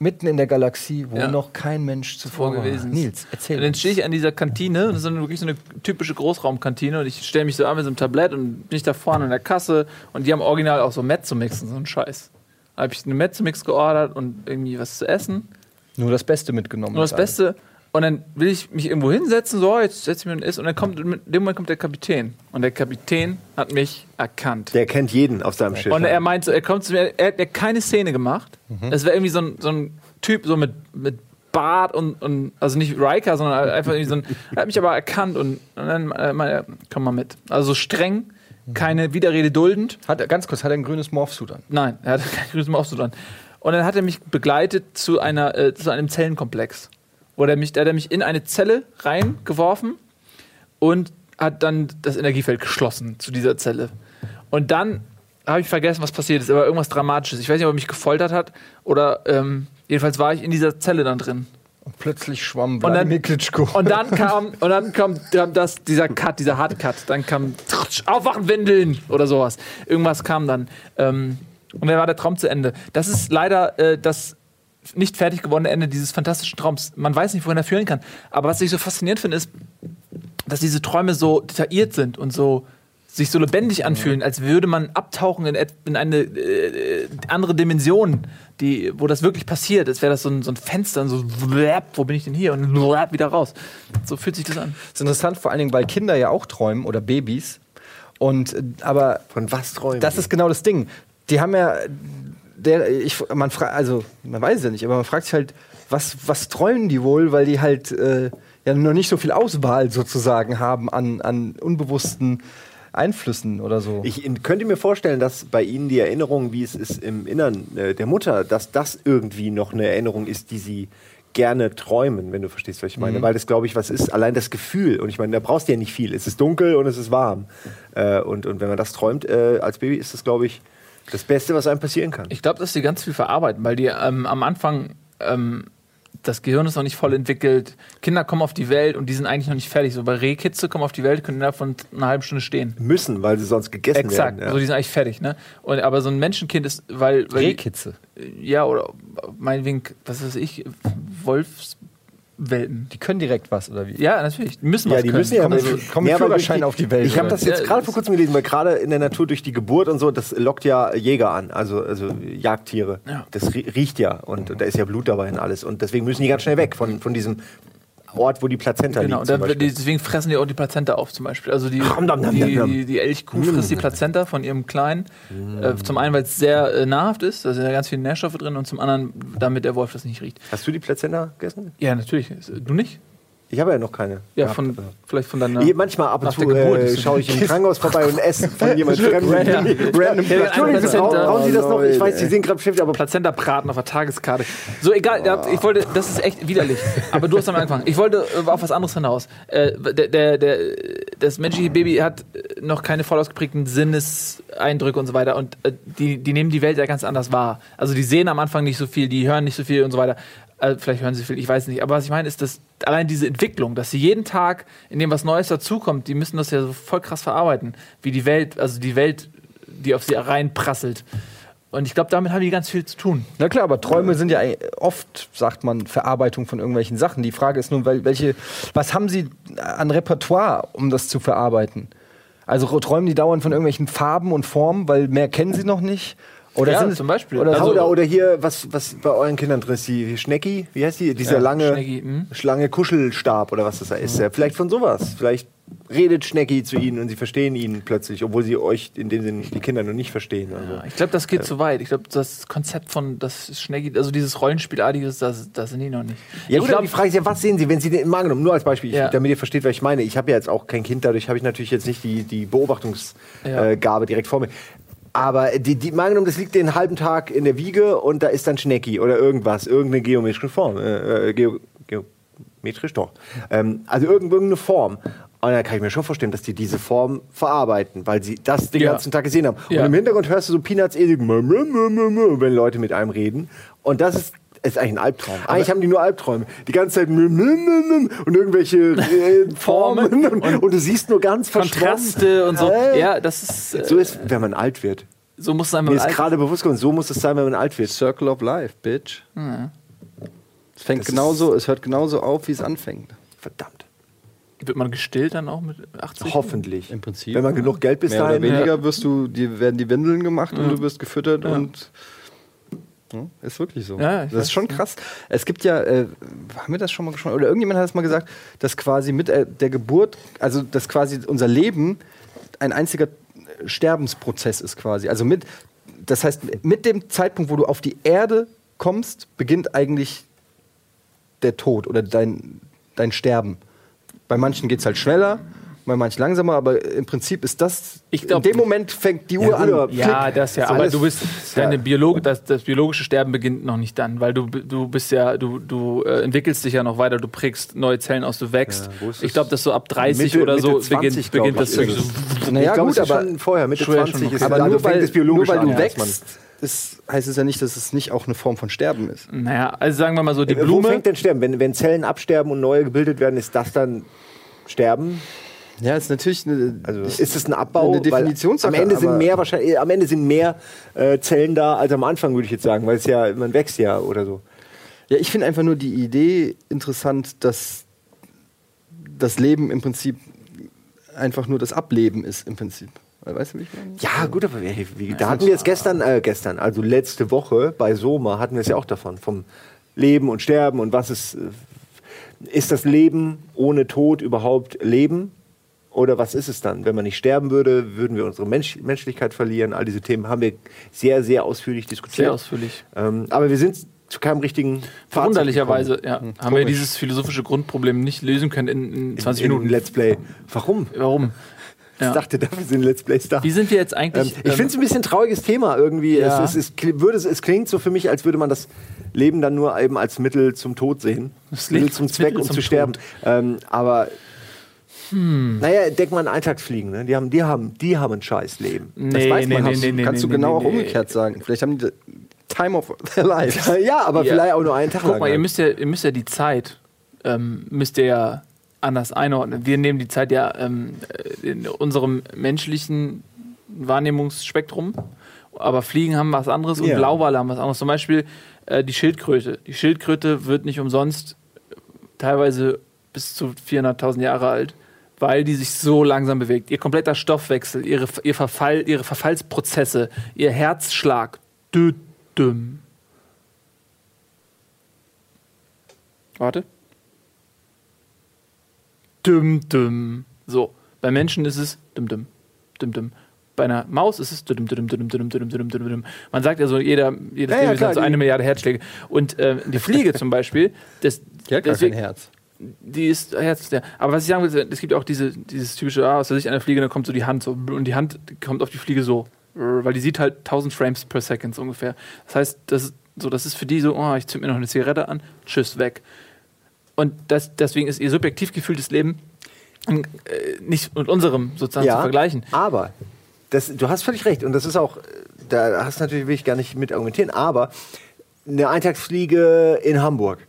mitten in der Galaxie, wo Ja. noch kein Mensch zuvor Vor gewesen ist. Nils, erzähl. Und dann stehe ich an dieser Kantine, das ist dann wirklich so eine typische Großraumkantine und ich stelle mich so an mit so einem Tablett und bin ich da vorne an der Kasse und die haben original auch so Mezzomix und so einen Scheiß. Da habe ich eine Mezzomix geordert und irgendwie was zu essen. Nur das Beste mitgenommen. Nur das alles. Beste. Und dann will ich mich irgendwo hinsetzen, so, jetzt setze ich mich und ess. Und dann kommt, in dem Moment kommt der Kapitän. Und der Kapitän hat mich erkannt. Der kennt jeden auf seinem Schiff. Und er meint so, er kommt zu mir, er hat mir keine Szene gemacht. Es wäre irgendwie so ein, so ein Typ, so mit, mit Bart und, und, also nicht Riker, sondern einfach irgendwie so ein, er hat mich aber erkannt und, und dann äh, meinte er, komm mal mit. Also so streng, keine Widerrede duldend. Hat er, ganz kurz, hat er ein grünes Morphsuit an? Nein, er hatte keinen grüßen Aufzug an. Und dann hat er mich begleitet zu, einer, äh, zu einem Zellenkomplex. Wo mich, da hat er mich in eine Zelle reingeworfen und hat dann das Energiefeld geschlossen zu dieser Zelle. Und dann habe ich vergessen, was passiert ist, aber irgendwas Dramatisches. Ich weiß nicht, ob er mich gefoltert hat oder ähm, jedenfalls war ich in dieser Zelle dann drin. Und plötzlich schwamm Und dann- Wladimir Klitschko. Und dann kam, und dann kam das, dieser Cut, dieser Hard Cut. Dann kam Aufwachen, Windeln oder sowas. Irgendwas kam dann. Ähm, und dann war der Traum zu Ende. Das ist leider äh, das nicht fertig gewordene Ende dieses fantastischen Traums. Man weiß nicht, wohin er führen kann. Aber was ich so faszinierend finde, ist, dass diese Träume so detailliert sind und so sich so lebendig anfühlen, als würde man abtauchen in, in eine äh, andere Dimension, die, wo das wirklich passiert. Als wäre das so ein, so ein Fenster und so, wo bin ich denn hier? Und wieder raus. So fühlt sich das an. Das ist interessant, vor allen Dingen, weil Kinder ja auch träumen oder Babys. Und äh, aber Von was träumen das die? ist genau das Ding. Die haben ja, der, ich, man fra also man weiß es ja nicht, aber man fragt sich halt, was, was träumen die wohl, weil die halt äh, ja noch nicht so viel Auswahl sozusagen haben an, an unbewussten Einflüssen oder so. Ich könnte mir vorstellen, dass bei Ihnen die Erinnerung, wie es ist im Innern äh, der Mutter, dass das irgendwie noch eine Erinnerung ist, die Sie gerne träumen, wenn du verstehst, was ich meine. Weil das, glaube ich, was ist, allein das Gefühl. Und ich meine, da brauchst du ja nicht viel. Es ist dunkel und es ist warm. Äh, und, und wenn man das träumt äh, als Baby, ist das, glaube ich, das Beste, was einem passieren kann. Ich glaube, dass die ganz viel verarbeiten, weil die ähm, am Anfang ähm, das Gehirn ist noch nicht voll entwickelt. Kinder kommen auf die Welt und die sind eigentlich noch nicht fertig. So bei Rehkitze kommen auf die Welt, können innerhalb von einer halben Stunde stehen. Müssen, weil sie sonst gegessen Exakt. werden. So, die sind eigentlich fertig, ne? Und, aber so ein Menschenkind ist, weil. weil Rehkitze. ja, oder meinetwegen, was weiß ich, Wolfswelpen. Die können direkt was, oder wie? Ja, natürlich. Die müssen Ja, was die können. müssen ja, Kommen- Ja, Führerschein auf die Welt, Ich habe das jetzt Ja, gerade vor kurzem gelesen, weil gerade in der Natur durch die Geburt und so, das lockt ja Jäger an, also, also Jagdtiere. Ja. Das rie- riecht ja und da ist ja Blut dabei und alles. Und deswegen müssen die ganz schnell weg von, von diesem Ort, wo die Plazenta Genau, liegt. die, deswegen fressen die auch die Plazenta auf zum Beispiel. Also die, die, die, die Elchkuh frisst die Plazenta von ihrem Kleinen. Äh, zum einen, weil es sehr äh, nahrhaft ist, da sind ja ganz viele Nährstoffe drin und zum anderen, damit der Wolf das nicht riecht. Hast du die Plazenta gegessen? Ja, natürlich. Du nicht? Ich habe ja noch keine. Ja, gehabt, von, aber- vielleicht von deiner. Hier, manchmal ab und zu äh, schaue ich im Krankenhaus vorbei und esse von jemand Fremden. Ja. Random. Ja, Entschuldigung, brauchen, Sie das noch? Ich Oh, weiß, Sie sind gerade beschäftigt, aber Plazenta-Braten auf der Tageskarte. So, egal, ja, ich wollte, das ist echt widerlich. Aber du hast am Anfang. Ich wollte äh, auf was anderes hinaus. Äh, der, der, der, das menschliche Baby hat äh, noch keine voll ausgeprägten Sinneseindrücke und so weiter. Und äh, die, die nehmen die Welt ja ganz anders wahr. Also die sehen am Anfang nicht so viel, die hören nicht so viel und so weiter. Äh, vielleicht hören sie viel, ich weiß nicht. Aber was ich meine, ist, dass allein diese Entwicklung, dass sie jeden Tag, in dem was Neues dazukommt, die müssen das ja so voll krass verarbeiten. Wie die Welt, also die Welt, die auf sie reinprasselt. Und ich glaube, damit haben die ganz viel zu tun. Na klar, aber Träume sind ja oft, sagt man, Verarbeitung von irgendwelchen Sachen. Die Frage ist nun, wel- welche, was haben sie an Repertoire, um das zu verarbeiten? Also träumen die dauernd von irgendwelchen Farben und Formen, weil mehr kennen sie noch nicht? Oder Ja, sind zum Beispiel. Oder Also- so, oder, oder hier, was, was bei euren Kindern drin ist, die Schnecki, wie heißt die? Dieser Ja, lange, Schnecki, hm. Kuschelstab oder was das da ist. Ja, vielleicht von sowas. Vielleicht redet Schnecki zu ihnen und sie verstehen ihn plötzlich, obwohl sie euch in dem Sinne die Kinder noch nicht verstehen. Also. Ja, ich glaube, das geht zu weit. Ich glaube, das Konzept von das Schnecki, also dieses Rollenspielartiges, das, das sind die noch nicht. Ja, ich glaub, aber die Frage ist ja, was sehen Sie, wenn Sie den mal angenommen, nur als Beispiel, ich, damit ihr versteht, was ich meine. Ich habe ja jetzt auch kein Kind, dadurch habe ich natürlich jetzt nicht die, die Beobachtungsgabe äh, direkt vor mir. Aber die, die, mal angenommen, das liegt den halben Tag in der Wiege und da ist dann Schnecki oder irgendwas, irgendeine geometrische Form. Äh, äh, geo, geometrisch doch. Ähm, also irgend- irgendeine Form. Und dann kann ich mir schon vorstellen, dass die diese Form verarbeiten, weil sie das den Ja. ganzen Tag gesehen haben. Ja. Und im Hintergrund hörst du so Peanuts esig, wenn Leute mit einem reden. Und das ist, ist eigentlich ein Albtraum. eigentlich haben die nur Albträume. Die ganze Zeit und irgendwelche äh, Formen und, und, du siehst nur ganz Kontraste und so. Äh, Ja, das ist. Äh, So ist, wenn man alt wird. so muss es einmal Mir ist gerade bewusst geworden, so muss es sein, wenn man alt wird. Circle of Life, Bitch. Es fängt Das genauso, es hört genauso auf, wie es anfängt. Verdammt. Wird man gestillt dann auch mit 80? Hoffentlich. Im Prinzip. Wenn man genug Geld bis Mehr oder dahin weniger wirst du, die, werden die Windeln gemacht und du wirst gefüttert und ja, ist wirklich so. Ja, das ist schon krass. Es gibt ja, äh, haben wir das schon mal gesprochen? Oder irgendjemand hat es mal gesagt, dass quasi mit äh, der Geburt, also dass quasi unser Leben ein einziger äh, Sterbensprozess ist quasi. Also mit, das heißt, mit dem Zeitpunkt, wo du auf die Erde kommst, beginnt eigentlich der Tod oder dein, dein Sterben. Bei manchen geht es halt schneller, bei manchen langsamer, aber im Prinzip ist das. Ich glaub- in dem Moment fängt die Uhr Ja, an. Ja, das ja, Ist aber alles- du bist deine Biolog das, das biologische Sterben beginnt noch nicht dann, weil du du bist ja du du äh, entwickelst dich ja noch weiter, du prägst neue Zellen aus, du wächst. Ja, wo ich glaube, dass so ab 30 Mitte- oder so Mitte 20, beginnt beginnt das irgendwie ist so. Naja, ich glaube, gut, ist aber, schon vorher, Mitte Schwer schon 20 ist aber also nur, fängt weil, nur weil an, du wächst, ist, heißt es ja nicht, dass es nicht auch eine Form von Sterben ist. Naja, also sagen wir mal so die Äh, Wo Blume fängt denn Sterben? Wenn, wenn Zellen absterben und neue gebildet werden, ist das dann Sterben? Ja, ist natürlich eine. Also ist es ein Abbau? Eine Definitionssache, am Ende sind mehr wahrscheinlich, am Ende sind mehr äh, Zellen da als am Anfang, würde ich jetzt sagen, weil es ja man wächst ja oder so. Ja, ich finde einfach nur die Idee interessant, dass das Leben im Prinzip einfach nur das Ableben ist, im Prinzip. Weißt du, wie ich meine? Ja, gut, aber wie, wie, da hatten wir jetzt gestern, äh, gestern, also letzte Woche bei Soma hatten wir es ja auch davon, vom Leben und Sterben und was ist, äh, ist das Leben ohne Tod überhaupt Leben? Oder was ist es dann? Wenn man nicht sterben würde, würden wir unsere Mensch Menschlichkeit verlieren. All diese Themen haben wir sehr, sehr ausführlich diskutiert. sehr ausführlich. Ähm, aber wir sind zu keinem richtigen Verwunderlicherweise, ja, haben wir Komisch. dieses philosophische Grundproblem nicht lösen können in, in 20 in, in Minuten. Let's Play. Warum? Warum? Ich Ja. dachte, dafür sind Let's Plays da. Wie sind wir jetzt Ähm, eigentlich? ich finde es ein bisschen ein trauriges Thema irgendwie. Ja. Es, es, es, würde, es klingt so für mich, als würde man das Leben dann nur eben als Mittel zum Tod sehen. Das Mittel zum Zweck, Mittel um zum zu sterben. Ähm, aber Hm. naja, denk mal an Eintagsfliegen. Ne? Die, haben, die, haben, die haben ein scheiß Leben. nee, weiß nee, man nee, nicht. nee, nee, Kannst du nee, genau nee, auch nee. umgekehrt sagen. Vielleicht haben die Time of their lives. Ja, aber Ja. vielleicht auch nur einen Tag Guck lang. mal, ihr müsst ja, ihr müsst ja die Zeit, ähm, müsst ihr ja anders einordnen. Wir nehmen die Zeit ja ähm, in unserem menschlichen Wahrnehmungsspektrum, aber Fliegen haben was anderes und Ja. Blauwale haben was anderes. Zum Beispiel äh, die Schildkröte. Die Schildkröte wird nicht umsonst äh, teilweise bis zu 400.000 Jahre alt, weil die sich so langsam bewegt. Ihr kompletter Stoffwechsel, ihre, ihr Verfall, ihre Verfallsprozesse, ihr Herzschlag. Dü -düm. Warte. Düm, düm. So, bei Menschen ist es düm, düm, düm, düm. Bei einer Maus ist es düm, düm, düm, düm, düm, düm, düm. -düm. Man sagt ja so, jeder, jedes ja, ja, klar, ist so eine Milliarde Herzschläge. Und äh, die Fliege zum Beispiel, das, die hat gar deswegen, kein Herz die ist Herz, ja. Aber was ich sagen will, es gibt auch diese, dieses typische, ah, aus der Sicht einer Fliege, da kommt so die Hand so und die Hand kommt auf die Fliege so, weil die sieht halt 1000 Frames per Second ungefähr. Das heißt, das ist, so, das ist für die so, oh, ich zünd mir noch eine Zigarette an, tschüss, weg. Und das, deswegen ist ihr subjektiv gefühltes Leben äh, nicht mit unserem sozusagen zu vergleichen. Aber das, du hast völlig recht und das ist auch, da hast natürlich will ich gar nicht mit argumentieren, aber eine Eintagsfliege in Hamburg,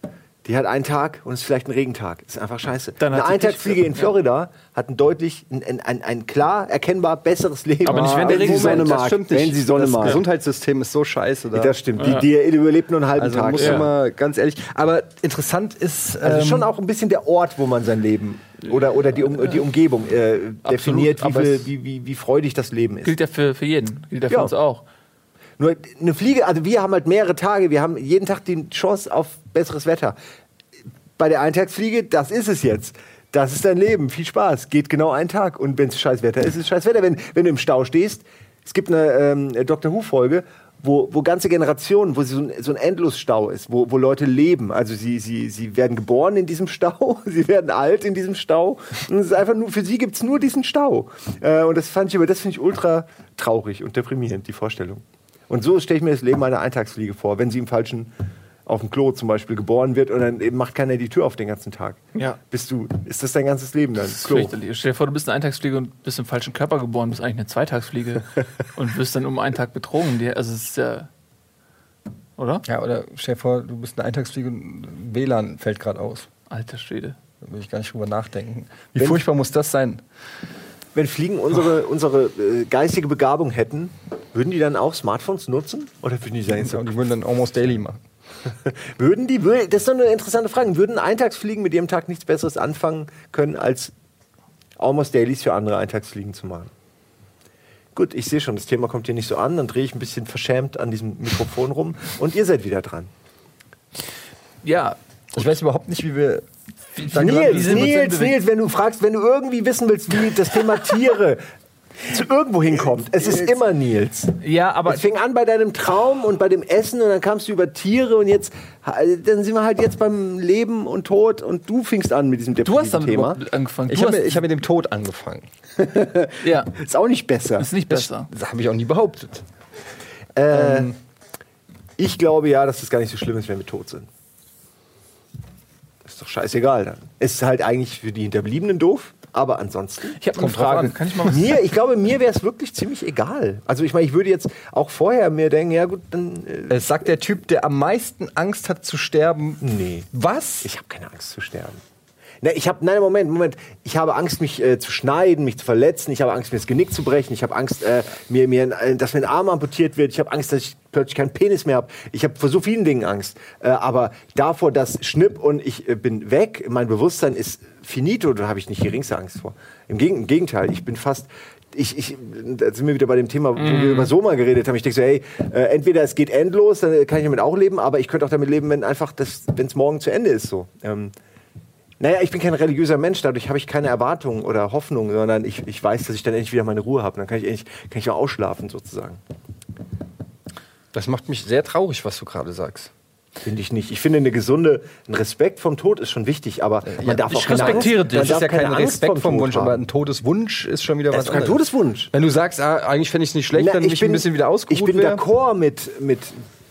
die hat einen Tag und ist vielleicht ein Regentag. Ist einfach scheiße. Dann eine Eintagsfliege in Florida hat ein deutlich, ein, ein, ein, klar erkennbar besseres Leben. Aber nicht, wenn der sie Regen Sonne mag. das stimmt nicht. Wenn sie Sonne das mag. Gesundheitssystem ist so scheiße da. Das stimmt. Die, die überlebt nur einen halben also Tag. muss Ja. man mal ganz ehrlich. Aber interessant ist. Also ähm, schon auch ein bisschen der Ort, wo man sein Leben oder, oder die, um, die Umgebung äh, definiert, wie, aber viel, es- wie, wie, wie freudig das Leben ist. Gilt ja für, für jeden, gilt ja für Ja. uns auch. Nur eine Fliege, also wir haben halt mehrere Tage, wir haben jeden Tag die Chance auf besseres Wetter. Bei der Eintagsfliege, das ist es jetzt. das ist dein Leben, viel Spaß, geht genau einen Tag. Und wenn es scheiß Wetter ist, ist es scheiß Wetter. Wenn, wenn du im Stau stehst, es gibt eine ähm, Dr. Who-Folge, wo, wo ganze Generationen, wo so ein, so ein Endlosstau ist, wo, wo Leute leben. Also sie, sie, sie werden geboren in diesem Stau, sie werden alt in diesem Stau. Und es ist einfach nur, für sie gibt es nur diesen Stau. Äh, und das fand ich aber, das finde ich ultra traurig und deprimierend, die Vorstellung. Und so stelle ich mir das Leben einer Eintagsfliege vor, wenn sie im falschen auf dem Klo zum Beispiel geboren wird und dann eben macht keiner die Tür auf den ganzen Tag. Ja. Bist du, ist das dein ganzes Leben dann? Das ist fürchterlich. Stell dir vor, du bist eine Eintagsfliege und bist im falschen Körper geboren, bist eigentlich eine Zweitagsfliege und wirst dann um einen Tag betrogen. Also es ist ja. Oder? Ja, oder stell dir vor, du bist eine Eintagsfliege und WLAN fällt gerade aus. Alter Schwede. Da will ich gar nicht drüber nachdenken. Wie Wenn- furchtbar muss das sein? Wenn Fliegen unsere, unsere äh, geistige Begabung hätten, würden die dann auch Smartphones nutzen? Oder würden die sagen, so, Und die würden dann Almost Daily machen. würden die, das ist doch eine interessante Frage, würden Eintagsfliegen mit ihrem Tag nichts Besseres anfangen können, als Almost Dailies für andere Eintagsfliegen zu machen? Gut, ich sehe schon, das Thema kommt hier nicht so an, dann drehe ich ein bisschen verschämt an diesem Mikrofon rum und ihr seid wieder dran. Ja. Ich weiß überhaupt nicht, wie wir. Wie Nils, Nils? Nils, wenn du fragst, wenn du irgendwie wissen willst, wie das Thema Tiere zu irgendwo hinkommt, es ist immer Nils. Ja, aber Es fing an bei deinem Traum und bei dem Essen und dann kamst du über Tiere und jetzt, dann sind wir halt jetzt beim Leben und Tod und du fingst an mit diesem du hast damit Thema. angefangen. Ich Du habe ich hab mit dem Tod angefangen. ja, Ist auch nicht besser. ist nicht besser. Das habe ich auch nie behauptet. Äh, ich glaube ja, dass das gar nicht so schlimm ist, wenn wir tot sind. Ist doch scheißegal dann. Es ist halt eigentlich für die Hinterbliebenen doof, aber ansonsten. Ich habe eine Frage. an. Kann ich mal was Mir, ich glaube, mir wäre es wirklich ziemlich egal. Also ich meine, ich würde jetzt auch vorher mir denken, ja gut, dann. Äh, Es sagt der Typ, der am meisten Angst hat zu sterben. nee. Was? Ich habe keine Angst zu sterben. Ne, ich habe, nein, Moment, Moment. Ich habe Angst, mich äh, zu schneiden, mich zu verletzen. Ich habe Angst, mir das Genick zu brechen. Ich habe Angst, äh, mir, mir, äh, dass mir ein Arm amputiert wird. Ich habe Angst, dass ich plötzlich keinen Penis mehr habe. Ich habe vor so vielen Dingen Angst. Äh, aber davor, dass Schnipp und ich äh, bin weg, mein Bewusstsein ist finito, da habe ich nicht die geringste Angst vor. Im, Geg im Gegenteil, ich bin fast ich, ich, da sind wir wieder bei dem Thema, wo wir über Soma geredet haben. Ich denke so, hey, äh, entweder es geht endlos, dann kann ich damit auch leben, aber ich könnte auch damit leben, wenn einfach das, wenn es morgen zu Ende ist so. Ähm, naja, ich bin kein religiöser Mensch, dadurch habe ich keine Erwartungen oder Hoffnungen, sondern ich, ich weiß, dass ich dann endlich wieder meine Ruhe habe. Dann kann ich endlich kann ich auch ausschlafen sozusagen. Das macht mich sehr traurig, was du gerade sagst. Finde ich nicht. Ich finde eine gesunde, ein Respekt vom Tod ist schon wichtig, aber man darf ich auch keine respektiere Angst, dich. Das ist ja kein Respekt vom Wunsch, aber haben. ein Todeswunsch ist schon wieder Das was ist kein anderes. Todeswunsch. Wenn du sagst, ah, eigentlich fände ich es nicht schlecht, wenn ich, ein bisschen wieder ausgeruht Ich bin d'accord mit, mit,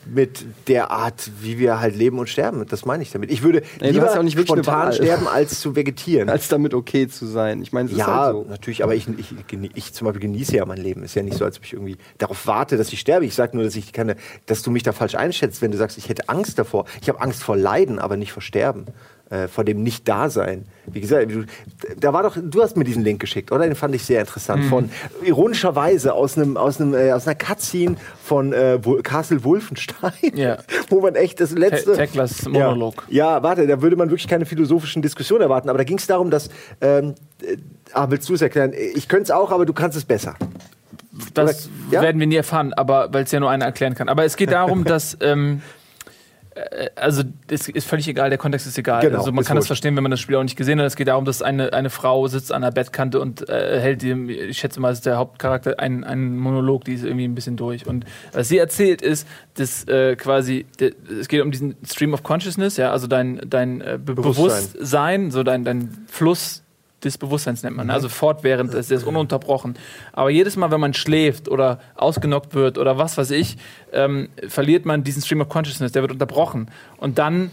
mit der Art, wie wir halt leben und sterben. Das meine ich damit. Ich würde du lieber ja auch nicht spontan sterben, als zu vegetieren. Als damit okay zu sein. Ich meine, Ja, halt so. natürlich, aber ich, ich, ich zum Beispiel genieße ja mein Leben. Ist ja nicht so, als ob ich irgendwie darauf warte, dass ich sterbe. Ich sage nur, dass ich keine, dass du mich da falsch einschätzt, wenn du sagst, ich hätte Angst davor. Ich habe Angst vor Leiden, aber nicht vor Sterben. Äh, vor dem Nicht-Dasein. Wie gesagt, du, da war doch, du hast mir diesen Link geschickt, oder? Den fand ich sehr interessant. Von ironischerweise aus einem, aus einem, äh, aus einer Cutscene von äh, Castle Wolfenstein, Ja. wo man echt das letzte. Te- Teklas Monolog. Ja. ja, warte, da würde man wirklich keine philosophischen Diskussionen erwarten. Aber da ging es darum, dass. Ähm, äh, ah, willst du es erklären? Ich könnte es auch, aber du kannst es besser. Das Ja? werden wir nie erfahren, aber weil es ja nur einer erklären kann. Aber es geht darum, dass ähm, äh, also es ist völlig egal, der Kontext ist egal. Genau, also man kann das wurscht. verstehen, wenn man das Spiel auch nicht gesehen hat. Es geht darum, dass eine, eine Frau sitzt an der Bettkante und äh, hält dem, ich schätze mal, das ist der Hauptcharakter, einen, einen Monolog, die ist irgendwie ein bisschen durch. Und was sie erzählt ist, dass äh, quasi, de, es geht um diesen Stream of Consciousness, ja, also dein, dein äh, Be Bewusstsein. Bewusstsein, so dein, dein Fluss des Bewusstseins nennt man. Also fortwährend, das ist ununterbrochen. Aber jedes Mal, wenn man schläft oder ausgenockt wird oder was weiß ich, ähm, verliert man diesen Stream of Consciousness, der wird unterbrochen. Und dann,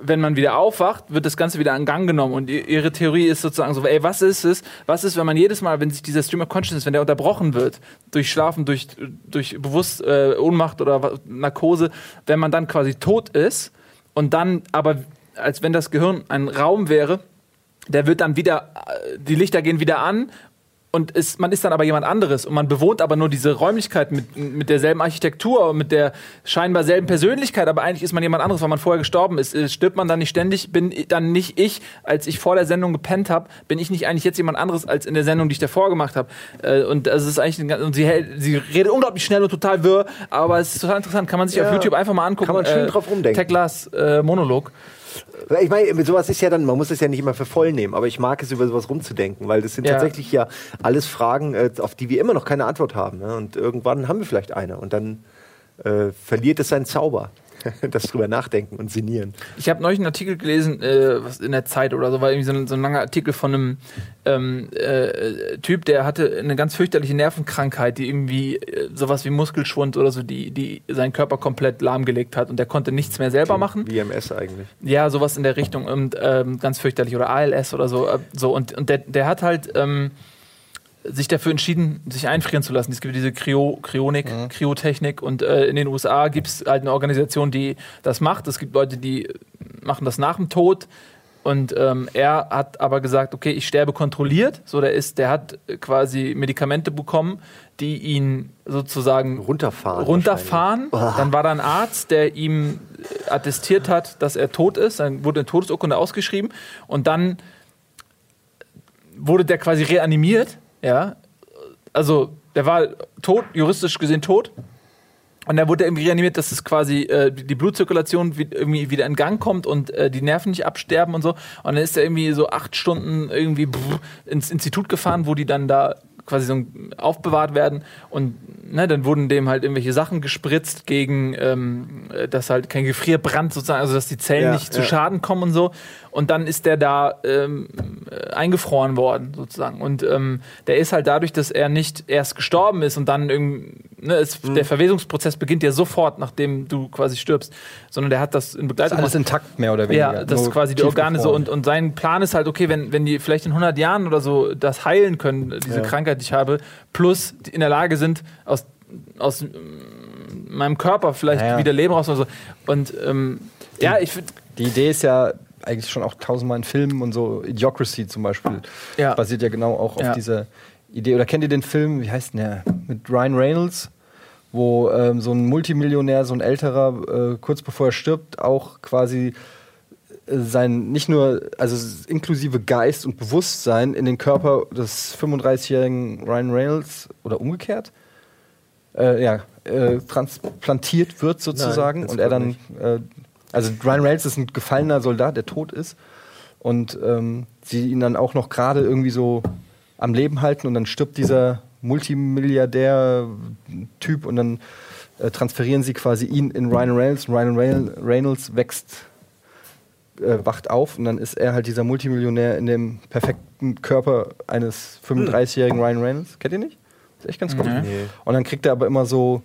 wenn man wieder aufwacht, wird das Ganze wieder in Gang genommen. Und ihre Theorie ist sozusagen so, ey, was ist es? Was ist, wenn man jedes Mal, wenn sich dieser Stream of Consciousness, wenn der unterbrochen wird, durch Schlafen, durch, durch Bewusst, äh, Ohnmacht oder Narkose, wenn man dann quasi tot ist und dann aber, als wenn das Gehirn ein Raum wäre, der wird dann wieder, äh, die Lichter gehen wieder an und ist, man ist dann aber jemand anderes und man bewohnt aber nur diese Räumlichkeit mit, mit derselben Architektur und mit der scheinbar selben Persönlichkeit, aber eigentlich ist man jemand anderes, weil man vorher gestorben ist. Äh, Stirbt man dann nicht ständig? Bin dann nicht ich, als ich vor der Sendung gepennt habe, bin ich nicht eigentlich jetzt jemand anderes als in der Sendung, die ich davor gemacht habe? Äh, Und das ist eigentlich, ein und sie, hält, sie redet unglaublich schnell und total wirr, aber es ist total interessant, kann man sich Ja. auf YouTube einfach mal angucken. Kann man schön drauf rumdenken. Teklas äh, Monolog. Ich meine, sowas ist ja dann, man muss es ja nicht immer für voll nehmen, aber ich mag es, über sowas rumzudenken, weil das sind Ja. tatsächlich ja alles Fragen, äh, auf die wir immer noch keine Antwort haben. Ne? Und irgendwann haben wir vielleicht eine und dann äh, verliert es seinen Zauber. das drüber nachdenken und sinnieren. Ich habe neulich einen Artikel gelesen, äh, was in der Zeit oder so, war irgendwie so ein, so ein langer Artikel von einem ähm, äh, Typ, der hatte eine ganz fürchterliche Nervenkrankheit, die irgendwie äh, sowas wie Muskelschwund oder so, die, die seinen Körper komplett lahmgelegt hat und der konnte nichts mehr selber machen. Wie MS eigentlich. Ja, sowas in der Richtung und ähm, ganz fürchterlich oder ALS oder so. Äh, so und, und der, der hat halt ähm, sich dafür entschieden, sich einfrieren zu lassen. Es gibt diese Kryo, Kryonik, Kryotechnik und äh, in den USA gibt es halt eine Organisation, die das macht. Es gibt Leute, die machen das nach dem Tod. Und ähm, er hat aber gesagt, okay, ich sterbe kontrolliert. So, der ist, der hat quasi Medikamente bekommen, die ihn sozusagen Runterfahren. runterfahren. Dann war da ein Arzt, der ihm attestiert hat, dass er tot ist. Dann wurde eine Todesurkunde ausgeschrieben und dann wurde der quasi reanimiert. Ja, also der war tot, juristisch gesehen tot. Und dann wurde er irgendwie reanimiert, dass es quasi äh, die Blutzirkulation wie, irgendwie wieder in Gang kommt und äh, die Nerven nicht absterben und so. Und dann ist er irgendwie so acht Stunden irgendwie brr, ins Institut gefahren, wo die dann da quasi so aufbewahrt werden. Und ne, dann wurden dem halt irgendwelche Sachen gespritzt gegen, ähm, äh, dass halt kein Gefrierbrand sozusagen, also dass die Zellen Ja, nicht zu ja. Schaden kommen und so. Und dann ist der da ähm, äh, eingefroren worden sozusagen. Und ähm, der ist halt dadurch, dass er nicht erst gestorben ist und dann irgendwie, ne, es, Mhm. der Verwesungsprozess beginnt ja sofort, nachdem du quasi stirbst, sondern der hat das in Ist Begleitung alles gemacht. intakt, mehr oder weniger. Ja, das ist quasi die Organe so. tiefgefroren. Und, und sein Plan ist halt, okay, wenn, wenn die vielleicht in 100 Jahren oder so das heilen können, diese Ja. Krankheit, die ich habe, plus die in der Lage sind, aus, aus ähm, meinem Körper vielleicht Ja, ja. wieder Leben raus oder so. Und ähm, ja, ich finde, Die Idee ist ja eigentlich schon auch tausendmal in Filmen und so. Idiocracy zum Beispiel Ja. basiert ja genau auch auf Ja. dieser Idee. Oder kennt ihr den Film, wie heißt denn der? Mit Ryan Reynolds, wo ähm, so ein Multimillionär, so ein älterer, äh, kurz bevor er stirbt, auch quasi äh, sein, nicht nur, also inklusive Geist und Bewusstsein in den Körper des 35-jährigen Ryan Reynolds oder umgekehrt, äh, ja, äh, transplantiert wird sozusagen das und er dann, äh, also Ryan Reynolds ist ein gefallener Soldat, der tot ist und ähm, sie ihn dann auch noch gerade irgendwie so am Leben halten und dann stirbt dieser Multimilliardär-Typ und dann äh, transferieren sie quasi ihn in Ryan Reynolds und Ryan Reynolds, wächst, äh, wacht auf und dann ist er halt dieser Multimillionär in dem perfekten Körper eines 35-jährigen Ryan Reynolds. Kennt ihr nicht? Ist echt ganz cool. Nee. Und dann kriegt er aber immer so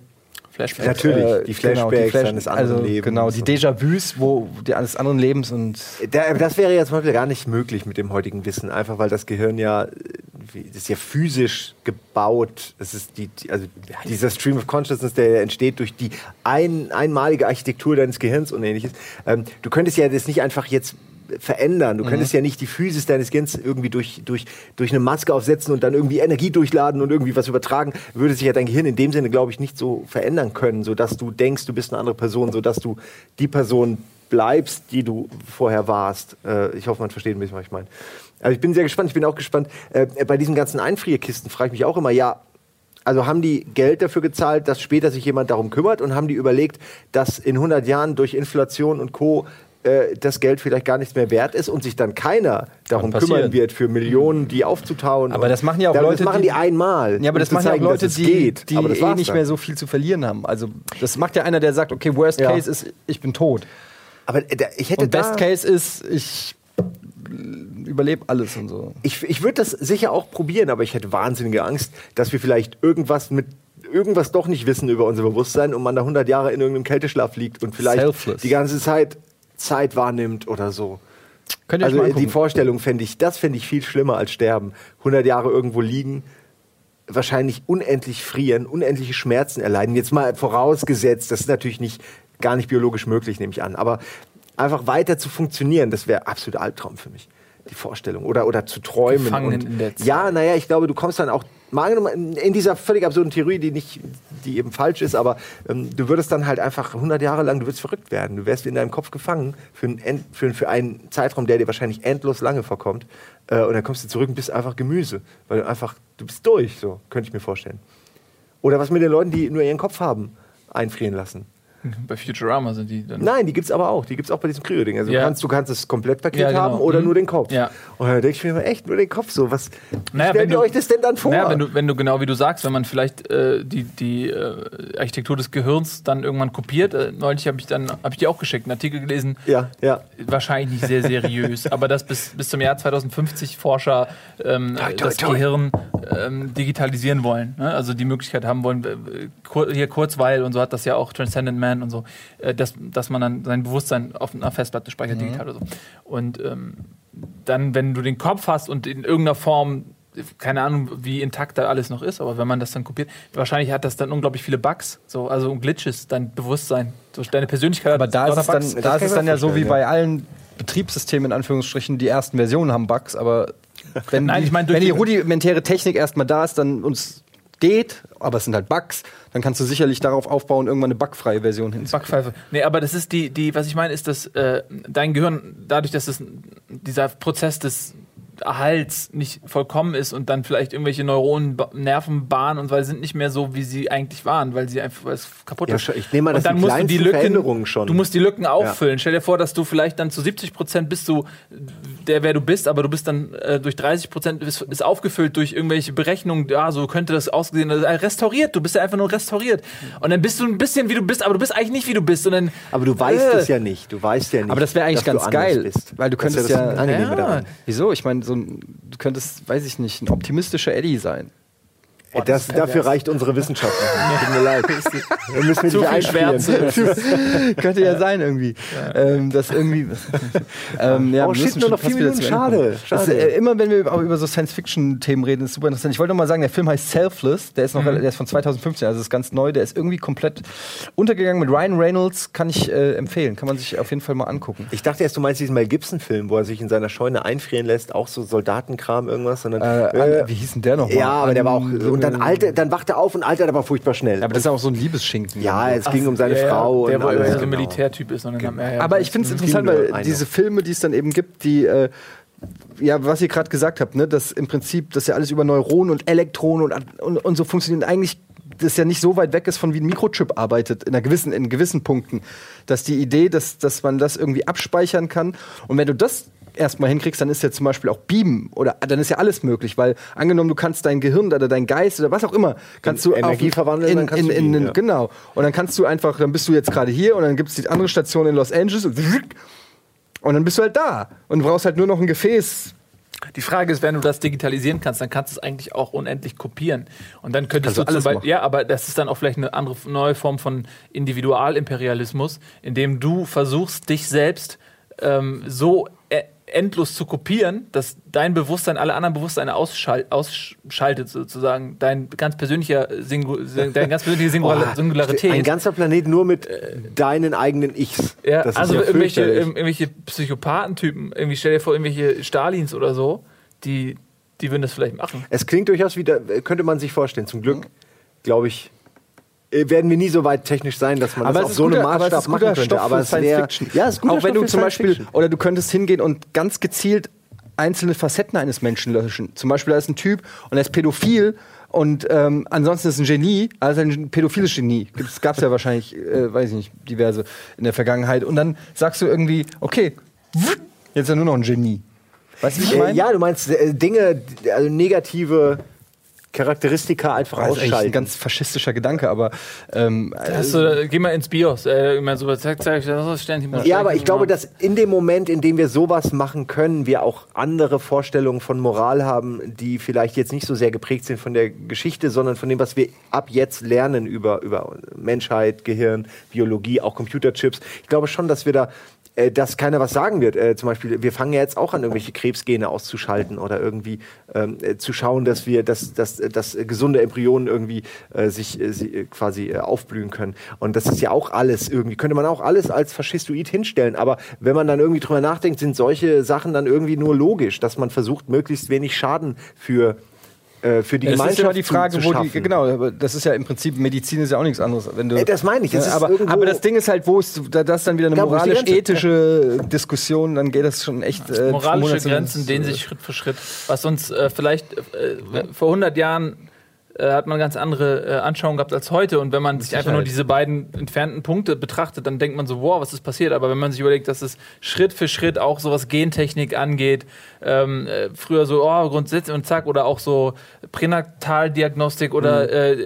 Flashback. Natürlich, äh, die Flashbacks Flash- seines anderen also, Lebens. Genau, die Déjà-vus, wo die eines anderen Lebens und Da, das wäre ja zum Beispiel gar nicht möglich mit dem heutigen Wissen, einfach weil das Gehirn ja, das ist ja physisch gebaut. Es ist die, die, also dieser Stream of Consciousness, der entsteht durch die ein, einmalige Architektur deines Gehirns und ähnliches. Ähm, du könntest ja das nicht einfach jetzt verändern. Du könntest ja nicht die Physis deines Gehirns irgendwie durch, durch, durch eine Maske aufsetzen und dann irgendwie Energie durchladen und irgendwie was übertragen. Würde sich ja dein Gehirn in dem Sinne, glaube ich, nicht so verändern können, sodass du denkst, du bist eine andere Person, sodass du die Person bleibst, die du vorher warst. Äh, ich hoffe, man versteht ein bisschen, was ich meine. Also ich bin sehr gespannt. Ich bin auch gespannt. Äh, bei diesen ganzen Einfrierkisten frage ich mich auch immer, ja, also haben die Geld dafür gezahlt, dass später sich jemand darum kümmert und haben die überlegt, dass in 100 Jahren durch Inflation und Co. äh, das Geld vielleicht gar nichts mehr wert ist und sich dann keiner darum kümmern wird, für Millionen die aufzutauen. Aber das machen ja auch das Leute, machen die- die einmal. Ja, aber das machen ja auch Leute, die, geht. die aber das eh nicht dann. mehr so viel zu verlieren haben. Also das macht ja einer, der sagt, okay, Worst Ja. Case ist, ich bin tot. Aber äh, da- ich hätte Und da, Best Case ist, ich überlebe alles und so. Ich, ich würde das sicher auch probieren, aber ich hätte wahnsinnige Angst, dass wir vielleicht irgendwas mit irgendwas doch nicht wissen über unser Bewusstsein und man da 100 Jahre in irgendeinem Kälteschlaf liegt und vielleicht Selfless. die ganze Zeit Zeit wahrnimmt oder so. Könnt ihr Also äh, die. Vorstellung fände ich, das fände ich viel schlimmer als sterben. 100 Jahre irgendwo liegen, wahrscheinlich unendlich frieren, unendliche Schmerzen erleiden. Jetzt mal vorausgesetzt, das ist natürlich nicht gar nicht biologisch möglich, nehme ich an, aber einfach weiter zu funktionieren, das wäre absolut Albtraum für mich. Die Vorstellung oder oder zu träumen Gefangen und in der Zeit. ja, naja, ich glaube, du kommst dann auch mal angenommen, in dieser völlig absurden Theorie, die nicht, die eben falsch ist, aber ähm, du würdest dann halt einfach 100 Jahre lang, du würdest verrückt werden. Du wärst in deinem Kopf gefangen für, einen für, für einen Zeitraum, der dir wahrscheinlich endlos lange vorkommt. Äh, und dann kommst du zurück und bist einfach Gemüse, weil du einfach, du bist durch, so könnte ich mir vorstellen. Oder was mit den Leuten, die nur ihren Kopf haben, einfrieren lassen. Bei Futurama sind die dann. Nein, die gibt's aber auch. Die gibt's auch bei diesem Kryo-Ding. Also Ja. du, kannst, du kannst das Komplettpaket Ja, genau. haben oder Mhm. nur den Kopf. Ja. Und dann denke ich mir immer, echt, nur den Kopf so. Was Naja, stellt wenn ihr du- euch das denn dann vor? Naja, wenn du, wenn du genau wie du sagst, wenn man vielleicht äh, die, die äh, Architektur des Gehirns dann irgendwann kopiert, äh, neulich habe ich dann habe ich dir auch geschickt, einen Artikel gelesen, ja, ja. wahrscheinlich nicht sehr seriös, aber dass bis, bis zum Jahr 2050 Forscher ähm, Toi, toi, das toi. Gehirn ähm, digitalisieren wollen. Ne? Also die Möglichkeit haben wollen, äh, kur hier Kurzweil und so hat das ja auch Transcendent Man und so, äh, dass, dass man dann sein Bewusstsein auf einer Festplatte speichert, digital oder so. Und ähm, dann, wenn du den Kopf hast und in irgendeiner Form keine Ahnung, wie intakt da alles noch ist, aber wenn man das dann kopiert, wahrscheinlich hat das dann unglaublich viele Bugs, so, also Glitches, dein Bewusstsein, so deine Persönlichkeit. Aber da ist es dann, Bugs. Da ist es dann ja so wie vorstellen, bei allen Betriebssystemen in Anführungsstrichen, die ersten Versionen haben Bugs, aber wenn, Nein, die, ich durch wenn die die- rudimentäre Technik erstmal da ist, dann uns geht, aber es sind halt Bugs, dann kannst du sicherlich darauf aufbauen, irgendwann eine bugfreie Version hinzukriegen. Backpfeife. Nee, aber das ist die, die, was ich meine, ist, dass äh, dein Gehirn, dadurch, dass es dieser Prozess des Erhalts nicht vollkommen ist und dann vielleicht irgendwelche Neuronen, Ba- Nervenbahnen und weil sie sind nicht mehr so, wie sie eigentlich waren, weil sie einfach weil es kaputt Ja, ist. Ich nehme mal, und das dann sind musst du die Lücken, schon. du musst die Lücken auffüllen. Stell dir vor, dass du vielleicht dann zu 70 Prozent bist du der, wer du bist, aber du bist dann äh, durch 30 Prozent ist, ist aufgefüllt durch irgendwelche Berechnungen. Ja, so könnte das ausgesehen. Also, restauriert. Du bist ja einfach nur restauriert. Und dann bist du ein bisschen wie du bist, aber du bist eigentlich nicht wie du bist. Und dann, Aber du weißt Äh. es ja nicht. Du weißt ja nicht. Aber das wäre eigentlich ganz geil, bist. weil du Das könntest das ja- Angenehme Ja. daran. Wieso? Ich meine, so ein, du könntest, weiß ich nicht, ein optimistischer Eddie sein. Ey, das, dafür reicht unsere Wissenschaft nicht. Tut mir leid. Wir müssen wir Zu viel. Schwärze. Könnte ja sein irgendwie. Ähm, das irgendwie. ähm, ja, Oh, shit, nur noch vier Minuten. Schade, Das, äh, immer wenn wir auch über so Science-Fiction-Themen reden, ist super interessant. Ich wollte noch mal sagen, der Film heißt Selfless. Der ist noch, der ist von 2015, also ist ganz neu. Der ist irgendwie komplett untergegangen mit Ryan Reynolds. Kann ich äh, empfehlen. Kann man sich auf jeden Fall mal angucken. Ich dachte erst, du meinst diesen Mel Gibson-Film, wo er sich in seiner Scheune einfrieren lässt, auch so Soldatenkram, irgendwas. Sondern, Äh, an- wie hieß denn der noch mal? Ja, aber der war auch. An- Und dann, alte, dann wacht er auf und altert aber furchtbar schnell. Ja, aber das ist auch so ein Liebesschinken. ja, es ging um seine Ja, ja, Frau. der und wohl alles, so ein genau. Militärtyp ist. Ja, ja, Aber ich finde es interessant, weil diese Filme, die es dann eben gibt, die, äh, ja, was ihr gerade gesagt habt, ne, dass im Prinzip das ja alles über Neuronen und Elektronen und, und, und so funktioniert. Eigentlich das ja nicht so weit weg ist von wie ein Mikrochip arbeitet, in, einer gewissen, in gewissen Punkten. Dass die Idee, dass, dass man das irgendwie abspeichern kann. Und wenn du das erstmal hinkriegst, dann ist ja zum Beispiel auch Beamen oder dann ist ja alles möglich, weil angenommen, du kannst dein Gehirn oder dein Geist oder was auch immer, kannst du Energie auf- verwandeln, in, dann kannst in, du in, beamen, in, ja. Genau. Und dann kannst du einfach, dann bist du jetzt gerade hier und dann gibt es die andere Station in Los Angeles und, und dann bist du halt da und brauchst halt nur noch ein Gefäß. Die Frage ist, wenn du das digitalisieren kannst, dann kannst du es eigentlich auch unendlich kopieren. Und dann könntest Kannst du du zum alles Beispiel, ja, aber das ist dann auch vielleicht eine andere neue Form von Individualimperialismus, indem du versuchst, dich selbst ähm, so e- endlos zu kopieren, dass dein Bewusstsein alle anderen Bewusstseine ausschal ausschaltet, sozusagen. Dein ganz persönlicher Singu deine ganz persönliche Singular Oh, Singularität. Ein ganzer Planet nur mit deinen eigenen Ichs. Ja, Das also ja irgendwelche, irgendwelche Psychopathentypen, irgendwie stell dir vor, irgendwelche Stalins oder so, die, die würden das vielleicht machen. Es klingt durchaus wieder, könnte man sich vorstellen. Zum Glück, glaube ich, äh, werden wir nie so weit technisch sein, dass man das auf so einem aber es Maßstab machen guter könnte. Stoff aber es wär, Science Fiction. Ja, es ist guter Auch wenn Stoff du zum Beispiel, Fiction. oder du könntest hingehen und ganz gezielt einzelne Facetten eines Menschen löschen. Zum Beispiel, da ist ein Typ und er ist pädophil und ähm, ansonsten ist ein Genie, also ein pädophiles Genie. Es gab es ja wahrscheinlich, äh, weiß ich nicht, diverse in der Vergangenheit. Und dann sagst du irgendwie, okay, jetzt ist er nur noch ein Genie. Weißt du, wie ich Äh, meine? ja, du meinst äh, Dinge, also negative Charakteristika einfach Das ist eigentlich ein ausschalten. ganz faschistischer Gedanke, aber ähm, du, geh mal ins BIOS, äh, immer so, zack, zack, das Sternchen. Ja, aber ich glaube, dass in dem Moment, in dem wir sowas machen können, wir auch andere Vorstellungen von Moral haben, die vielleicht jetzt nicht so sehr geprägt sind von der Geschichte, sondern von dem, was wir ab jetzt lernen über, über Menschheit, Gehirn, Biologie, auch Computerchips. Ich glaube schon, dass wir da äh, dass keiner was sagen wird. Äh, zum Beispiel, wir fangen ja jetzt auch an, irgendwelche Krebsgene auszuschalten oder irgendwie ähm, äh, zu schauen, dass wir, dass, dass, dass äh, gesunde Embryonen irgendwie äh, sich äh, quasi aufblühen können. Und das ist ja auch alles irgendwie, könnte man auch alles als faschistoid hinstellen. Aber wenn man dann irgendwie drüber nachdenkt, sind solche Sachen dann irgendwie nur logisch, dass man versucht, möglichst wenig Schaden für äh, für die Es Gemeinschaft ist ja die Frage, zu, zu wo die, genau, aber das ist ja im Prinzip, Medizin ist ja auch nichts anderes. Wenn du, Äh, das meine ich, es Ja, ist aber, irgendwo- aber das Ding ist halt, wo ist, da, das ist dann wieder eine Ja, moralisch-ethische Diskussion, dann geht das schon echt. Äh, Moralische Grenzen dehnen sich Schritt für Schritt. Was uns äh, vielleicht äh, vor 100 Jahren äh, hat man ganz andere äh, Anschauungen gehabt als heute. Und wenn man sich einfach nur diese beiden entfernten Punkte betrachtet, dann denkt man so, wow, was ist passiert? Aber wenn man sich überlegt, dass es Schritt für Schritt auch so was Gentechnik angeht, ähm, äh, früher so, oh, grundsätzlich und zack, oder auch so Pränataldiagnostik oder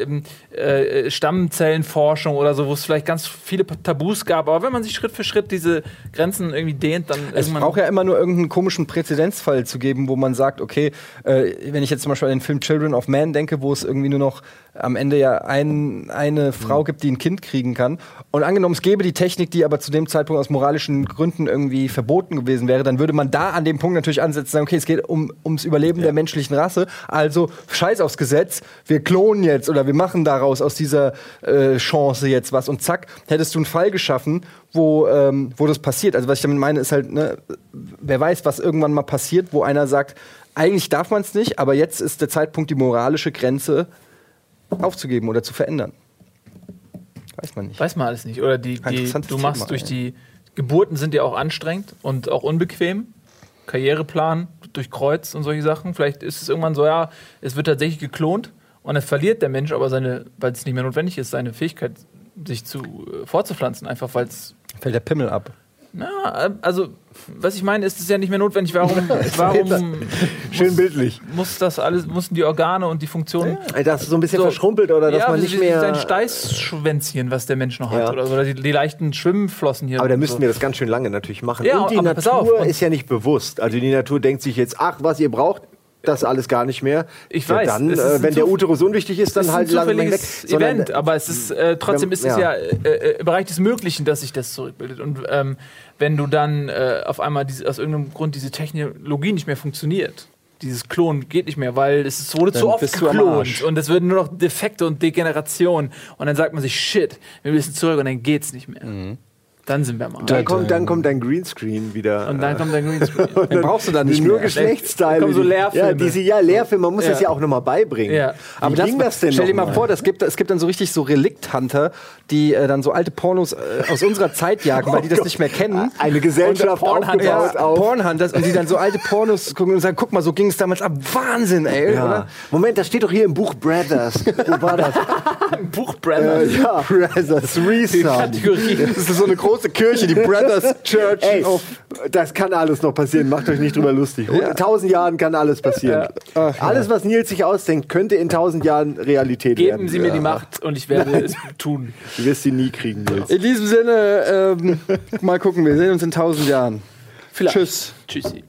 Mhm. äh, äh, Stammzellenforschung oder so, wo es vielleicht ganz viele Tabus gab. Aber wenn man sich Schritt für Schritt diese Grenzen irgendwie dehnt, dann Es braucht ja immer nur irgendeinen komischen Präzedenzfall zu geben, wo man sagt, okay, äh, wenn ich jetzt zum Beispiel an den Film Children of Man denke, wo es irgendwie nur noch am Ende ja ein, eine Frau gibt, die ein Kind kriegen kann. Und angenommen, es gäbe die Technik, die aber zu dem Zeitpunkt aus moralischen Gründen irgendwie verboten gewesen wäre, dann würde man da an dem Punkt natürlich ansetzen, sagen, okay, es geht um, ums Überleben der menschlichen Rasse. Also scheiß aufs Gesetz, wir klonen jetzt oder wir machen daraus aus dieser äh, Chance jetzt was. Und zack, hättest du einen Fall geschaffen, wo, ähm, wo das passiert. Also was ich damit meine, ist halt, ne, wer weiß, was irgendwann mal passiert, wo einer sagt, eigentlich darf man es nicht, aber jetzt ist der Zeitpunkt, die moralische Grenze aufzugeben oder zu verändern. Weiß man nicht. Weiß man alles nicht. Oder die, die du machst Thema, durch die Geburten sind ja auch anstrengend und auch unbequem. Karriereplan durch Kreuz und solche Sachen. Vielleicht ist es irgendwann so, ja, es wird tatsächlich geklont und dann verliert der Mensch aber seine, weil es nicht mehr notwendig ist, seine Fähigkeit, sich zu äh, fortzupflanzen, einfach weil es Fällt der Pimmel ab. Na, also, was ich meine, ist es ja nicht mehr notwendig. Warum, warum Schön bildlich. muss das alles, mussten die Organe und die Funktionen. Dass es so ein bisschen So. verschrumpelt oder dass ja, man nicht mehr. Sein Steißschwänzchen, was der Mensch noch hat. Ja. Oder, oder die, die leichten Schwimmflossen hier. Aber da müssten so. wir das ganz schön lange natürlich machen. Ja, und die Natur auf, ist ja nicht bewusst. Also die Natur denkt sich jetzt, ach, was ihr braucht, das alles gar nicht mehr. Ich ja, weiß, Dann, äh, wenn der Uterus unwichtig ist, dann Das ist halt ein lang weg. Sondern, Event, aber es ist äh, trotzdem ist es ja. ja äh, äh, im Bereich des Möglichen, dass sich das zurückbildet. Und ähm, wenn du dann äh, auf einmal diese, aus irgendeinem Grund diese Technologie nicht mehr funktioniert, dieses Klonen geht nicht mehr, weil es wurde Dann zu oft geklont und es werden nur noch Defekte und Degeneration und dann sagt man sich Shit, wir müssen zurück und dann geht's nicht mehr. Mhm. Dann sind wir mal. dann, kommt, dann kommt dein Greenscreen wieder. und dann kommt der Greenscreen. Dann brauchst du da nicht nur mehr. Geschlechtsteile. Dann kommen so Lehrfilme. Ja, diese, ja, Lehrfilme. Man muss Ja. das ja auch nochmal beibringen. Ja. Aber Wie ging das denn Stell dir noch mal vor, das gibt, es gibt dann so richtig so Relikt-Hunter, die äh, dann so alte Pornos äh, aus unserer Zeit jagen, weil die das nicht mehr kennen. Eine Gesellschaft Und Pornhunters. aufgebaut Ja, auf. Pornhunters und die dann so alte Pornos gucken und sagen, guck mal, so ging es damals ab. Wahnsinn, ey, Ja. oder? Moment, das steht doch hier im Buch Brothers. Wo war das? Buch äh, Brandon. ja, Brothers, Threesome. Kategorie. Das ist so eine große Kirche, die Brothers Church Ey, of das kann alles noch passieren. Macht euch nicht drüber lustig. In tausend Jahren kann alles passieren. Ach, ja. Alles, was Nils sich ausdenkt, könnte in tausend Jahren Realität werden. Geben Sie mir die Macht und ich werde es tun. Du wirst sie nie kriegen, Nils. In diesem Sinne, ähm, mal gucken, wir sehen uns in tausend Jahren. Vielleicht. Tschüss. Tschüssi.